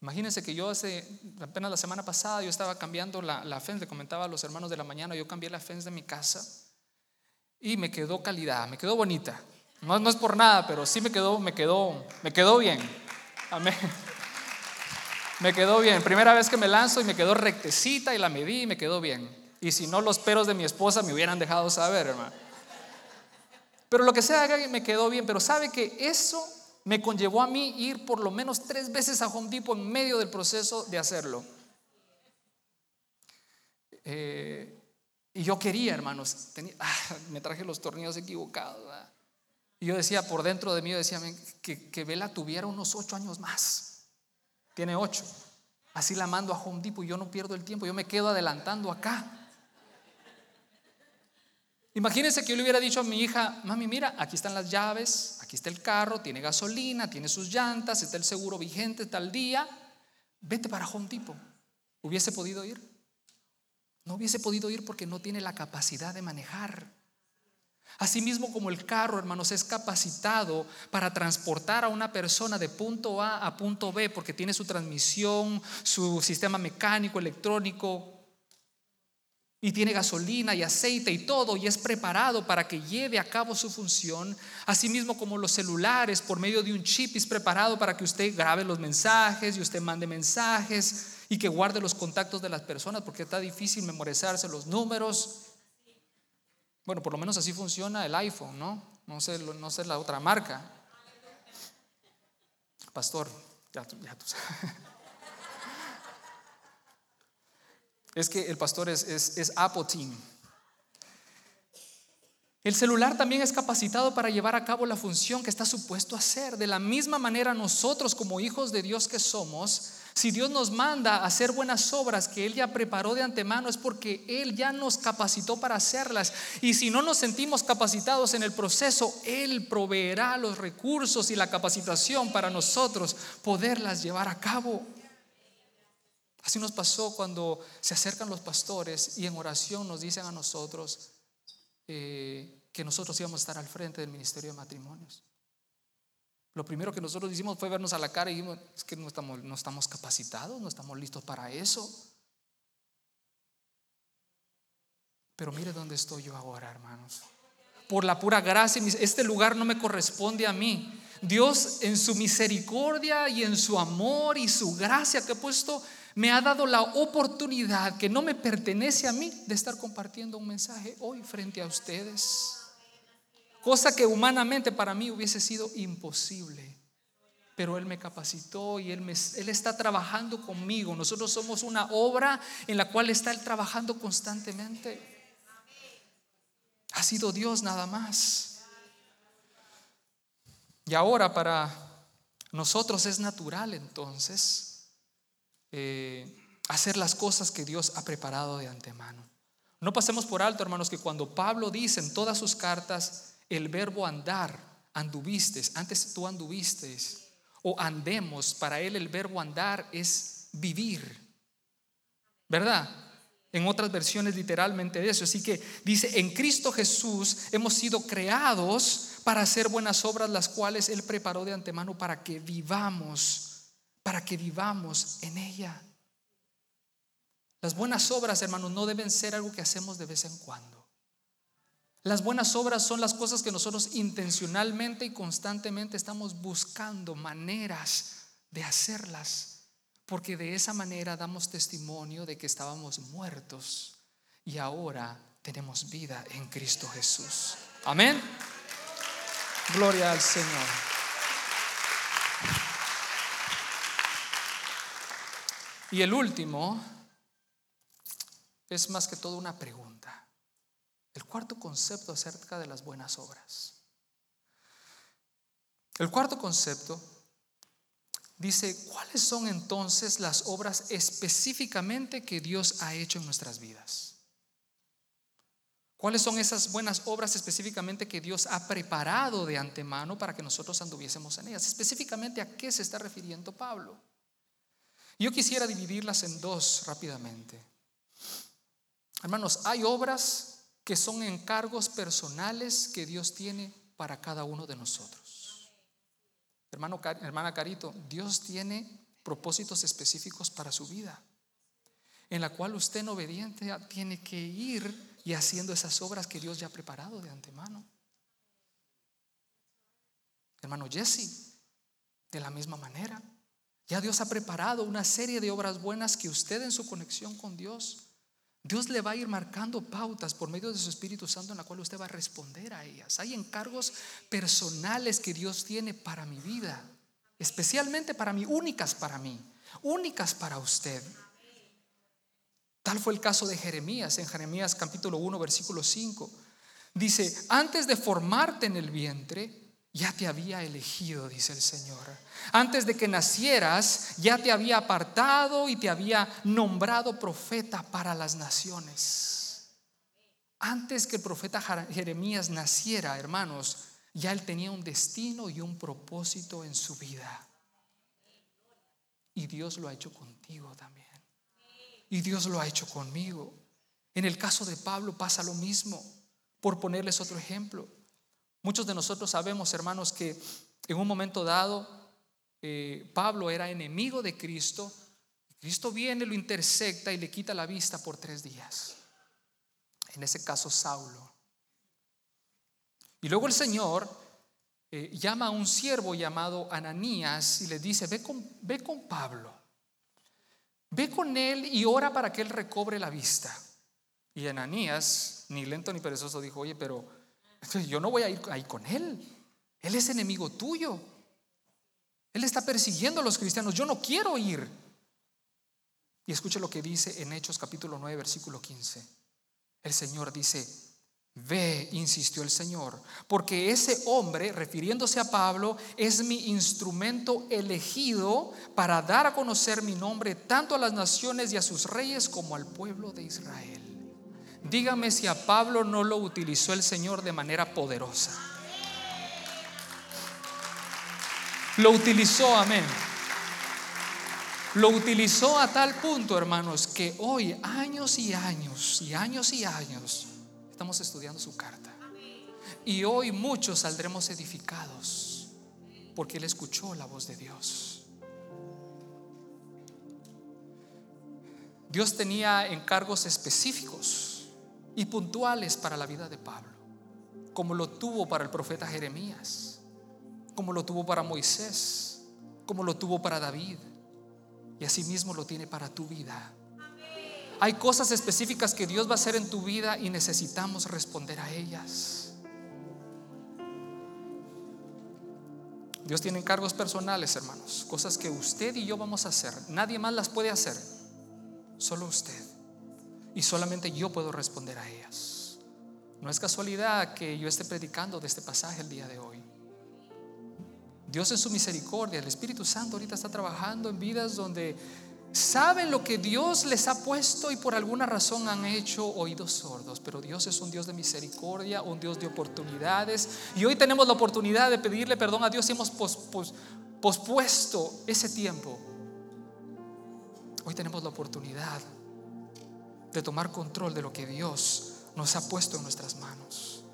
A: Imagínense que yo hace apenas la semana pasada yo estaba cambiando la, la fence, le comentaba a los hermanos de la mañana, yo cambié la fence de mi casa y me quedó calidad, me quedó bonita. No, no es por nada, pero sí me quedó, me quedó, me quedó bien. Amén. Me quedó bien. Primera vez que me lanzo y me quedó rectecita y la medí y me quedó bien. Y si no, los peros de mi esposa me hubieran dejado saber, hermano. Pero lo que sea, me quedó bien. Pero sabe que eso me conllevó a mí ir por lo menos tres veces a Home Depot en medio del proceso de hacerlo. Eh, y yo quería, hermanos, ah, me traje los tornillos equivocados. Y yo decía, por dentro de mí, yo decía que, que Vela tuviera unos ocho años más. Tiene ocho. Así la mando a Home Depot y yo no pierdo el tiempo, yo me quedo adelantando acá. Imagínense que yo le hubiera dicho a mi hija, mami, mira, aquí están las llaves, aquí está el carro, tiene gasolina, tiene sus llantas, está el seguro vigente tal día, vete para Home Depot. ¿Hubiese podido ir? No hubiese podido ir porque no tiene la capacidad de manejar. Asimismo como el carro, hermanos, es capacitado para transportar a una persona de punto A a punto B porque tiene su transmisión, su sistema mecánico, electrónico, y tiene gasolina y aceite y todo y es preparado para que lleve a cabo su función, asimismo como los celulares por medio de un chip es preparado para que usted grabe los mensajes y usted mande mensajes y que guarde los contactos de las personas porque está difícil memorizarse los números. Bueno, por lo menos así funciona el iPhone, ¿no? No sé, no sé la otra marca. Pastor, ya, ya tú sabes. Es que el pastor es, es, Apple. El celular también es capacitado para llevar a cabo la función que está supuesto a hacer. De la misma manera nosotros como hijos de Dios que somos, si Dios nos manda hacer buenas obras que Él ya preparó de antemano, es porque Él ya nos capacitó para hacerlas. Y si no nos sentimos capacitados en el proceso, Él proveerá los recursos y la capacitación para nosotros poderlas llevar a cabo. Así nos pasó cuando se acercan los pastores y en oración nos dicen a nosotros eh, que nosotros íbamos a estar al frente del ministerio de matrimonios. Lo primero que nosotros hicimos fue vernos a la cara y dijimos, es que no estamos, no estamos capacitados, no estamos listos para eso. Pero mire dónde estoy yo ahora, hermanos. Por la pura gracia, este lugar no me corresponde a mí. Dios en su misericordia y en su amor y su gracia que ha puesto, me ha dado la oportunidad que no me pertenece a mí de estar compartiendo un mensaje hoy frente a ustedes cosa que humanamente para mí hubiese sido imposible. Pero Él me capacitó y Él, me, Él está trabajando conmigo. Nosotros somos una obra en la cual está Él trabajando constantemente. Ha sido Dios nada más. Y ahora para nosotros es natural entonces eh, hacer las cosas que Dios ha preparado de antemano. No pasemos por alto, hermanos, que cuando Pablo dice en todas sus cartas, el verbo andar, anduviste, antes tú anduviste, o andemos, para él el verbo andar es vivir, ¿verdad? En otras versiones literalmente de eso. Así que dice, en Cristo Jesús hemos sido creados para hacer buenas obras, las cuales Él preparó de antemano para que vivamos, para que vivamos en ella. Las buenas obras, hermanos, no deben ser algo que hacemos de vez en cuando. Las buenas obras son las cosas que nosotros intencionalmente y constantemente estamos buscando maneras de hacerlas, porque de esa manera damos testimonio de que estábamos muertos y ahora tenemos vida en Cristo Jesús. Amén. Gloria al Señor. Y el último es más que todo una pregunta. El cuarto concepto acerca de las buenas obras. El cuarto concepto dice, ¿cuáles son entonces las obras específicamente que Dios ha hecho en nuestras vidas? ¿Cuáles son esas buenas obras específicamente que Dios ha preparado de antemano para que nosotros anduviésemos en ellas? Específicamente a qué se está refiriendo Pablo. Yo quisiera dividirlas en dos rápidamente. Hermanos, hay obras que son encargos personales que Dios tiene para cada uno de nosotros. Hermano, hermana Carito, Dios tiene propósitos específicos para su vida. en la cual usted en obediente tiene que ir y haciendo esas obras que Dios ya ha preparado de antemano. Hermano Jesse, de la misma manera, ya Dios ha preparado una serie de obras buenas que usted en su conexión con Dios, Dios le va a ir marcando pautas por medio de su Espíritu Santo en la cual usted va a responder a ellas. Hay encargos personales que Dios tiene para mi vida, especialmente para mí, únicas para mí, únicas para usted. Tal fue el caso de Jeremías en Jeremías capítulo 1, versículo 5. Dice, antes de formarte en el vientre, ya te había elegido, dice el Señor. Antes de que nacieras, ya te había apartado y te había nombrado profeta para las naciones. Antes que el profeta Jeremías naciera, hermanos, ya él tenía un destino y un propósito en su vida. Y Dios lo ha hecho contigo también. Y Dios lo ha hecho conmigo. En el caso de Pablo pasa lo mismo, por ponerles otro ejemplo. Muchos de nosotros sabemos, hermanos, que en un momento dado eh, Pablo era enemigo de Cristo. Cristo viene, lo intersecta y le quita la vista por tres días. En ese caso, Saulo. Y luego el Señor eh, llama a un siervo llamado Ananías y le dice, ve con, ve con Pablo, ve con él y ora para que él recobre la vista. Y Ananías, ni lento ni perezoso, dijo, oye, pero yo no voy a ir ahí con él. Él es enemigo tuyo. Él está persiguiendo a los cristianos. Yo no quiero ir. Y escuche lo que dice en Hechos capítulo 9, versículo 15. El Señor dice, ve, insistió el Señor, porque ese hombre, refiriéndose a Pablo, es mi instrumento elegido para dar a conocer mi nombre tanto a las naciones y a sus reyes como al pueblo de Israel. Dígame si a Pablo no lo utilizó el Señor de manera poderosa. Lo utilizó, amén. Lo utilizó a tal punto, hermanos, que hoy, años y años, y años y años, estamos estudiando su carta. Y hoy muchos saldremos edificados porque Él escuchó la voz de Dios. Dios tenía encargos específicos y puntuales para la vida de Pablo, como lo tuvo para el profeta Jeremías, como lo tuvo para Moisés, como lo tuvo para David, y asimismo lo tiene para tu vida. Hay cosas específicas que Dios va a hacer en tu vida y necesitamos responder a ellas. Dios tiene encargos personales, hermanos, cosas que usted y yo vamos a hacer. Nadie más las puede hacer, solo usted. Y solamente yo puedo responder a ellas. No es casualidad que yo esté predicando de este pasaje el día de hoy. Dios en su misericordia, el Espíritu Santo ahorita está trabajando en vidas donde saben lo que Dios les ha puesto y por alguna razón han hecho oídos sordos. Pero Dios es un Dios de misericordia, un Dios de oportunidades. Y hoy tenemos la oportunidad de pedirle perdón a Dios y hemos pospuesto ese tiempo. Hoy tenemos la oportunidad de tomar control de lo que Dios nos ha puesto en nuestras manos.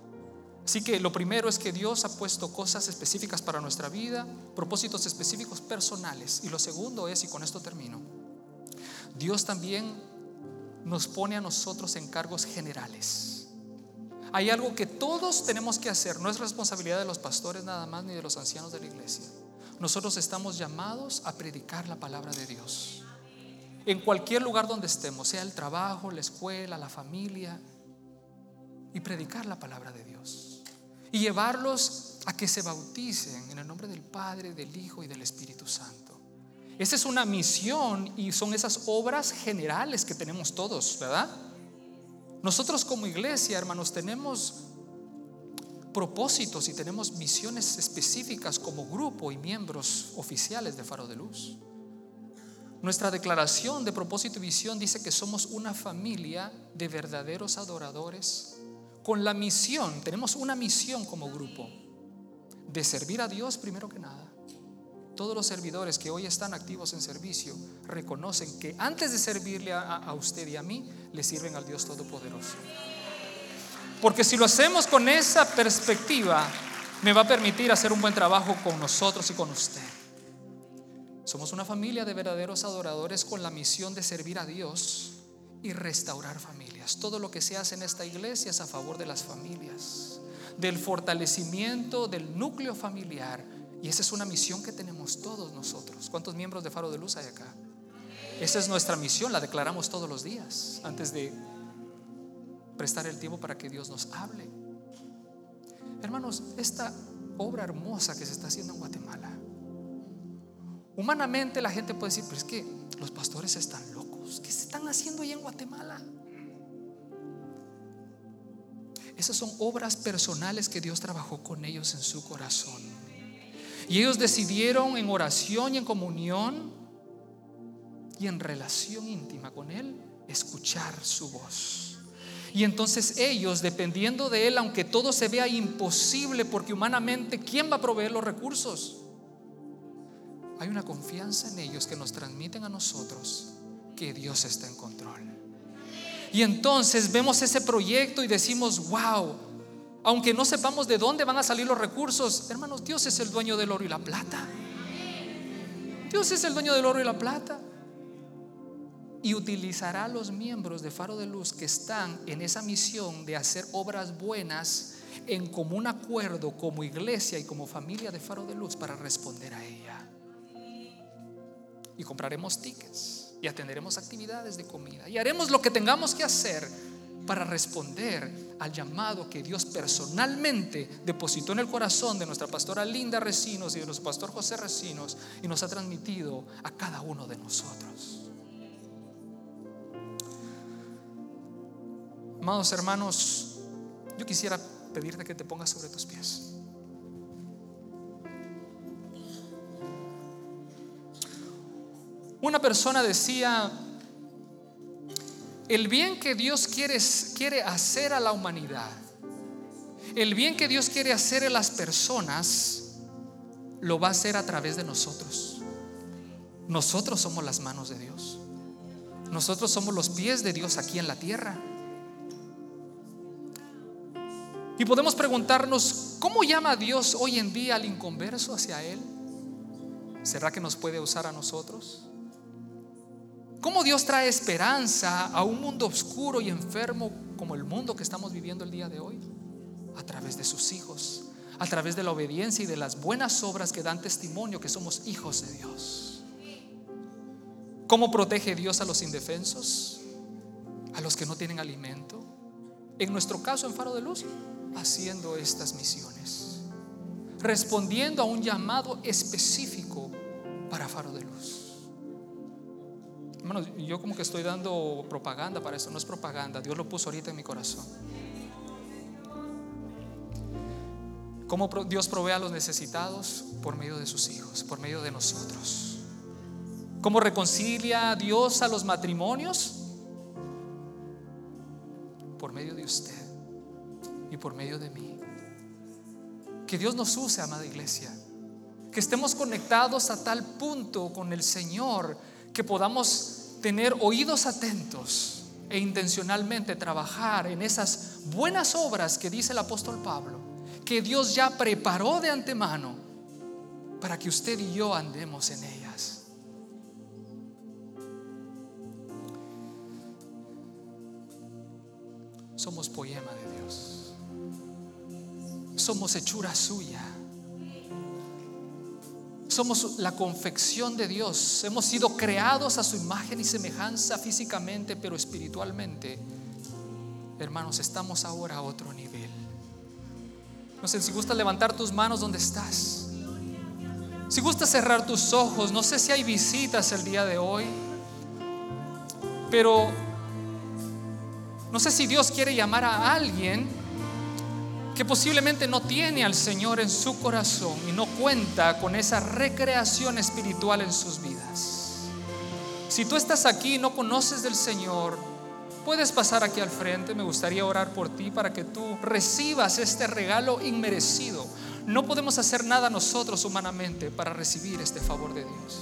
A: Así que lo primero es que Dios ha puesto cosas específicas para nuestra vida, propósitos específicos personales. Y lo segundo es, y con esto termino, Dios también nos pone a nosotros encargos generales. Hay algo que todos tenemos que hacer, no es responsabilidad de los pastores nada más ni de los ancianos de la iglesia. Nosotros estamos llamados a predicar la palabra de Dios en cualquier lugar donde estemos, sea el trabajo, la escuela, la familia, y predicar la palabra de Dios. Y llevarlos a que se bauticen en el nombre del Padre, del Hijo y del Espíritu Santo. Esa es una misión y son esas obras generales que tenemos todos, ¿verdad? Nosotros como iglesia, hermanos, tenemos propósitos y tenemos misiones específicas como grupo y miembros oficiales de Faro de Luz. Nuestra declaración de propósito y visión dice que somos una familia de verdaderos adoradores con la misión, tenemos una misión como grupo, de servir a Dios primero que nada. Todos los servidores que hoy están activos en servicio reconocen que antes de servirle a, usted y a mí, le sirven al Dios Todopoderoso. Porque si lo hacemos con esa perspectiva, me va a permitir hacer un buen trabajo con nosotros y con usted. Somos una familia de verdaderos adoradores con la misión de servir a Dios y restaurar familias. Todo lo que se hace en esta iglesia es a favor de las familias, del fortalecimiento del núcleo familiar. Y esa es una misión que tenemos todos nosotros. ¿Cuántos miembros de Faro de Luz hay acá? Esa es nuestra misión, la declaramos todos los días antes de prestar el tiempo para que Dios nos hable. Hermanos, esta obra hermosa que se está haciendo en Guatemala, humanamente la gente puede decir, pero es que los pastores están locos, ¿qué se están haciendo ahí en Guatemala? Esas son obras personales que Dios trabajó con ellos en su corazón. Y ellos decidieron en oración y en comunión y en relación íntima con Él escuchar su voz. Y entonces ellos, dependiendo de Él, aunque todo se vea imposible, porque humanamente, ¿quién va a proveer los recursos? Hay una confianza en ellos que nos transmiten a nosotros que Dios está en control. Y entonces vemos ese proyecto y decimos, wow, aunque no sepamos de dónde van a salir los recursos, hermanos, Dios es el dueño del oro y la plata. Dios es el dueño del oro y la plata y utilizará a los miembros de Faro de Luz que están en esa misión de hacer obras buenas en común acuerdo como iglesia y como familia de Faro de Luz para responder a ella. Y compraremos tickets y atenderemos actividades de comida y haremos lo que tengamos que hacer para responder al llamado que Dios personalmente depositó en el corazón de nuestra pastora Linda Recinos y de nuestro pastor José Recinos y nos ha transmitido a cada uno de nosotros. Amados hermanos, yo quisiera pedirte que te pongas sobre tus pies. Una persona decía, el bien que Dios quiere, quiere hacer a la humanidad, el bien que Dios quiere hacer a las personas, lo va a hacer a través de nosotros. Nosotros somos las manos de Dios. Nosotros somos los pies de Dios aquí en la tierra. Y podemos preguntarnos, ¿cómo llama Dios hoy en día al inconverso hacia Él? ¿Será que nos puede usar a nosotros? ¿Cómo Dios trae esperanza a un mundo oscuro y enfermo como el mundo que estamos viviendo el día de hoy? A través de sus hijos, a través de la obediencia y de las buenas obras que dan testimonio que somos hijos de Dios. ¿Cómo protege Dios a los indefensos? A los que no tienen alimento. En nuestro caso en Faro de Luz, haciendo estas misiones, respondiendo a un llamado específico para Faro de Luz. Hermanos, yo como que estoy dando propaganda para eso, no es propaganda, Dios lo puso ahorita en mi corazón. ¿Cómo Dios provee a los necesitados? Por medio de sus hijos, por medio de nosotros. ¿Cómo reconcilia Dios a los matrimonios? Por medio de usted y por medio de mí. Que Dios nos use, amada iglesia. Que estemos conectados a tal punto con el Señor que podamos tener oídos atentos e intencionalmente trabajar en esas buenas obras que dice el apóstol Pablo, que Dios ya preparó de antemano para que usted y yo andemos en ellas. Somos poema de Dios somos hechura suya. Somos la confección de Dios. Hemos sido creados a su imagen y semejanza físicamente, pero espiritualmente. Hermanos, estamos ahora a otro nivel. No sé si gusta levantar tus manos donde estás. Si gusta cerrar tus ojos, no sé si hay visitas el día de hoy, pero no sé si Dios quiere llamar a alguien que posiblemente no tiene al Señor en su corazón y no cuenta con esa recreación espiritual en sus vidas. Si tú estás aquí y no conoces del Señor, puedes pasar aquí al frente. Me gustaría orar por ti para que tú recibas este regalo inmerecido. No podemos hacer nada nosotros humanamente para recibir este favor de Dios.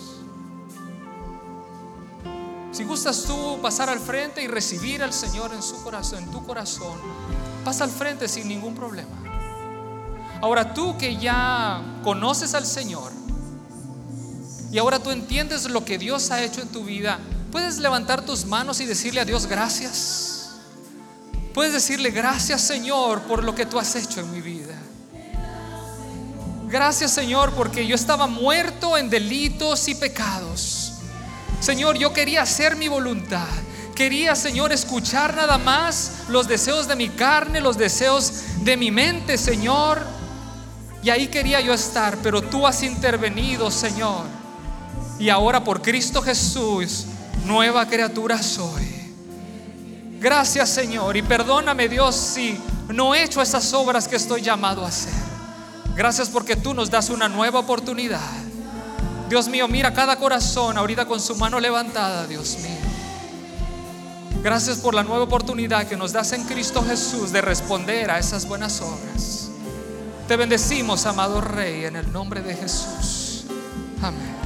A: Si gustas tú pasar al frente y recibir al Señor en su corazón, en tu corazón, Pasa al frente sin ningún problema. Ahora tú que ya conoces al Señor y ahora tú entiendes lo que Dios ha hecho en tu vida, ¿Puedes levantar tus manos y decirle a Dios gracias? Puedes decirle gracias Señor por lo que tú has hecho en mi vida. Gracias Señor porque yo estaba muerto en delitos y pecados. Señor, yo quería hacer mi voluntad. Quería, Señor, escuchar nada más los deseos de mi carne, los deseos de mi mente, Señor. Y ahí quería yo estar, pero tú has intervenido, Señor. Y ahora por Cristo Jesús, nueva criatura soy. Gracias, Señor. Y perdóname, Dios, si no he hecho esas obras que estoy llamado a hacer. Gracias porque tú nos das una nueva oportunidad. Dios mío, mira cada corazón ahorita con su mano levantada, Dios mío. Gracias por la nueva oportunidad que nos das en Cristo Jesús de responder a esas buenas obras. Te bendecimos, amado Rey, en el nombre de Jesús. Amén.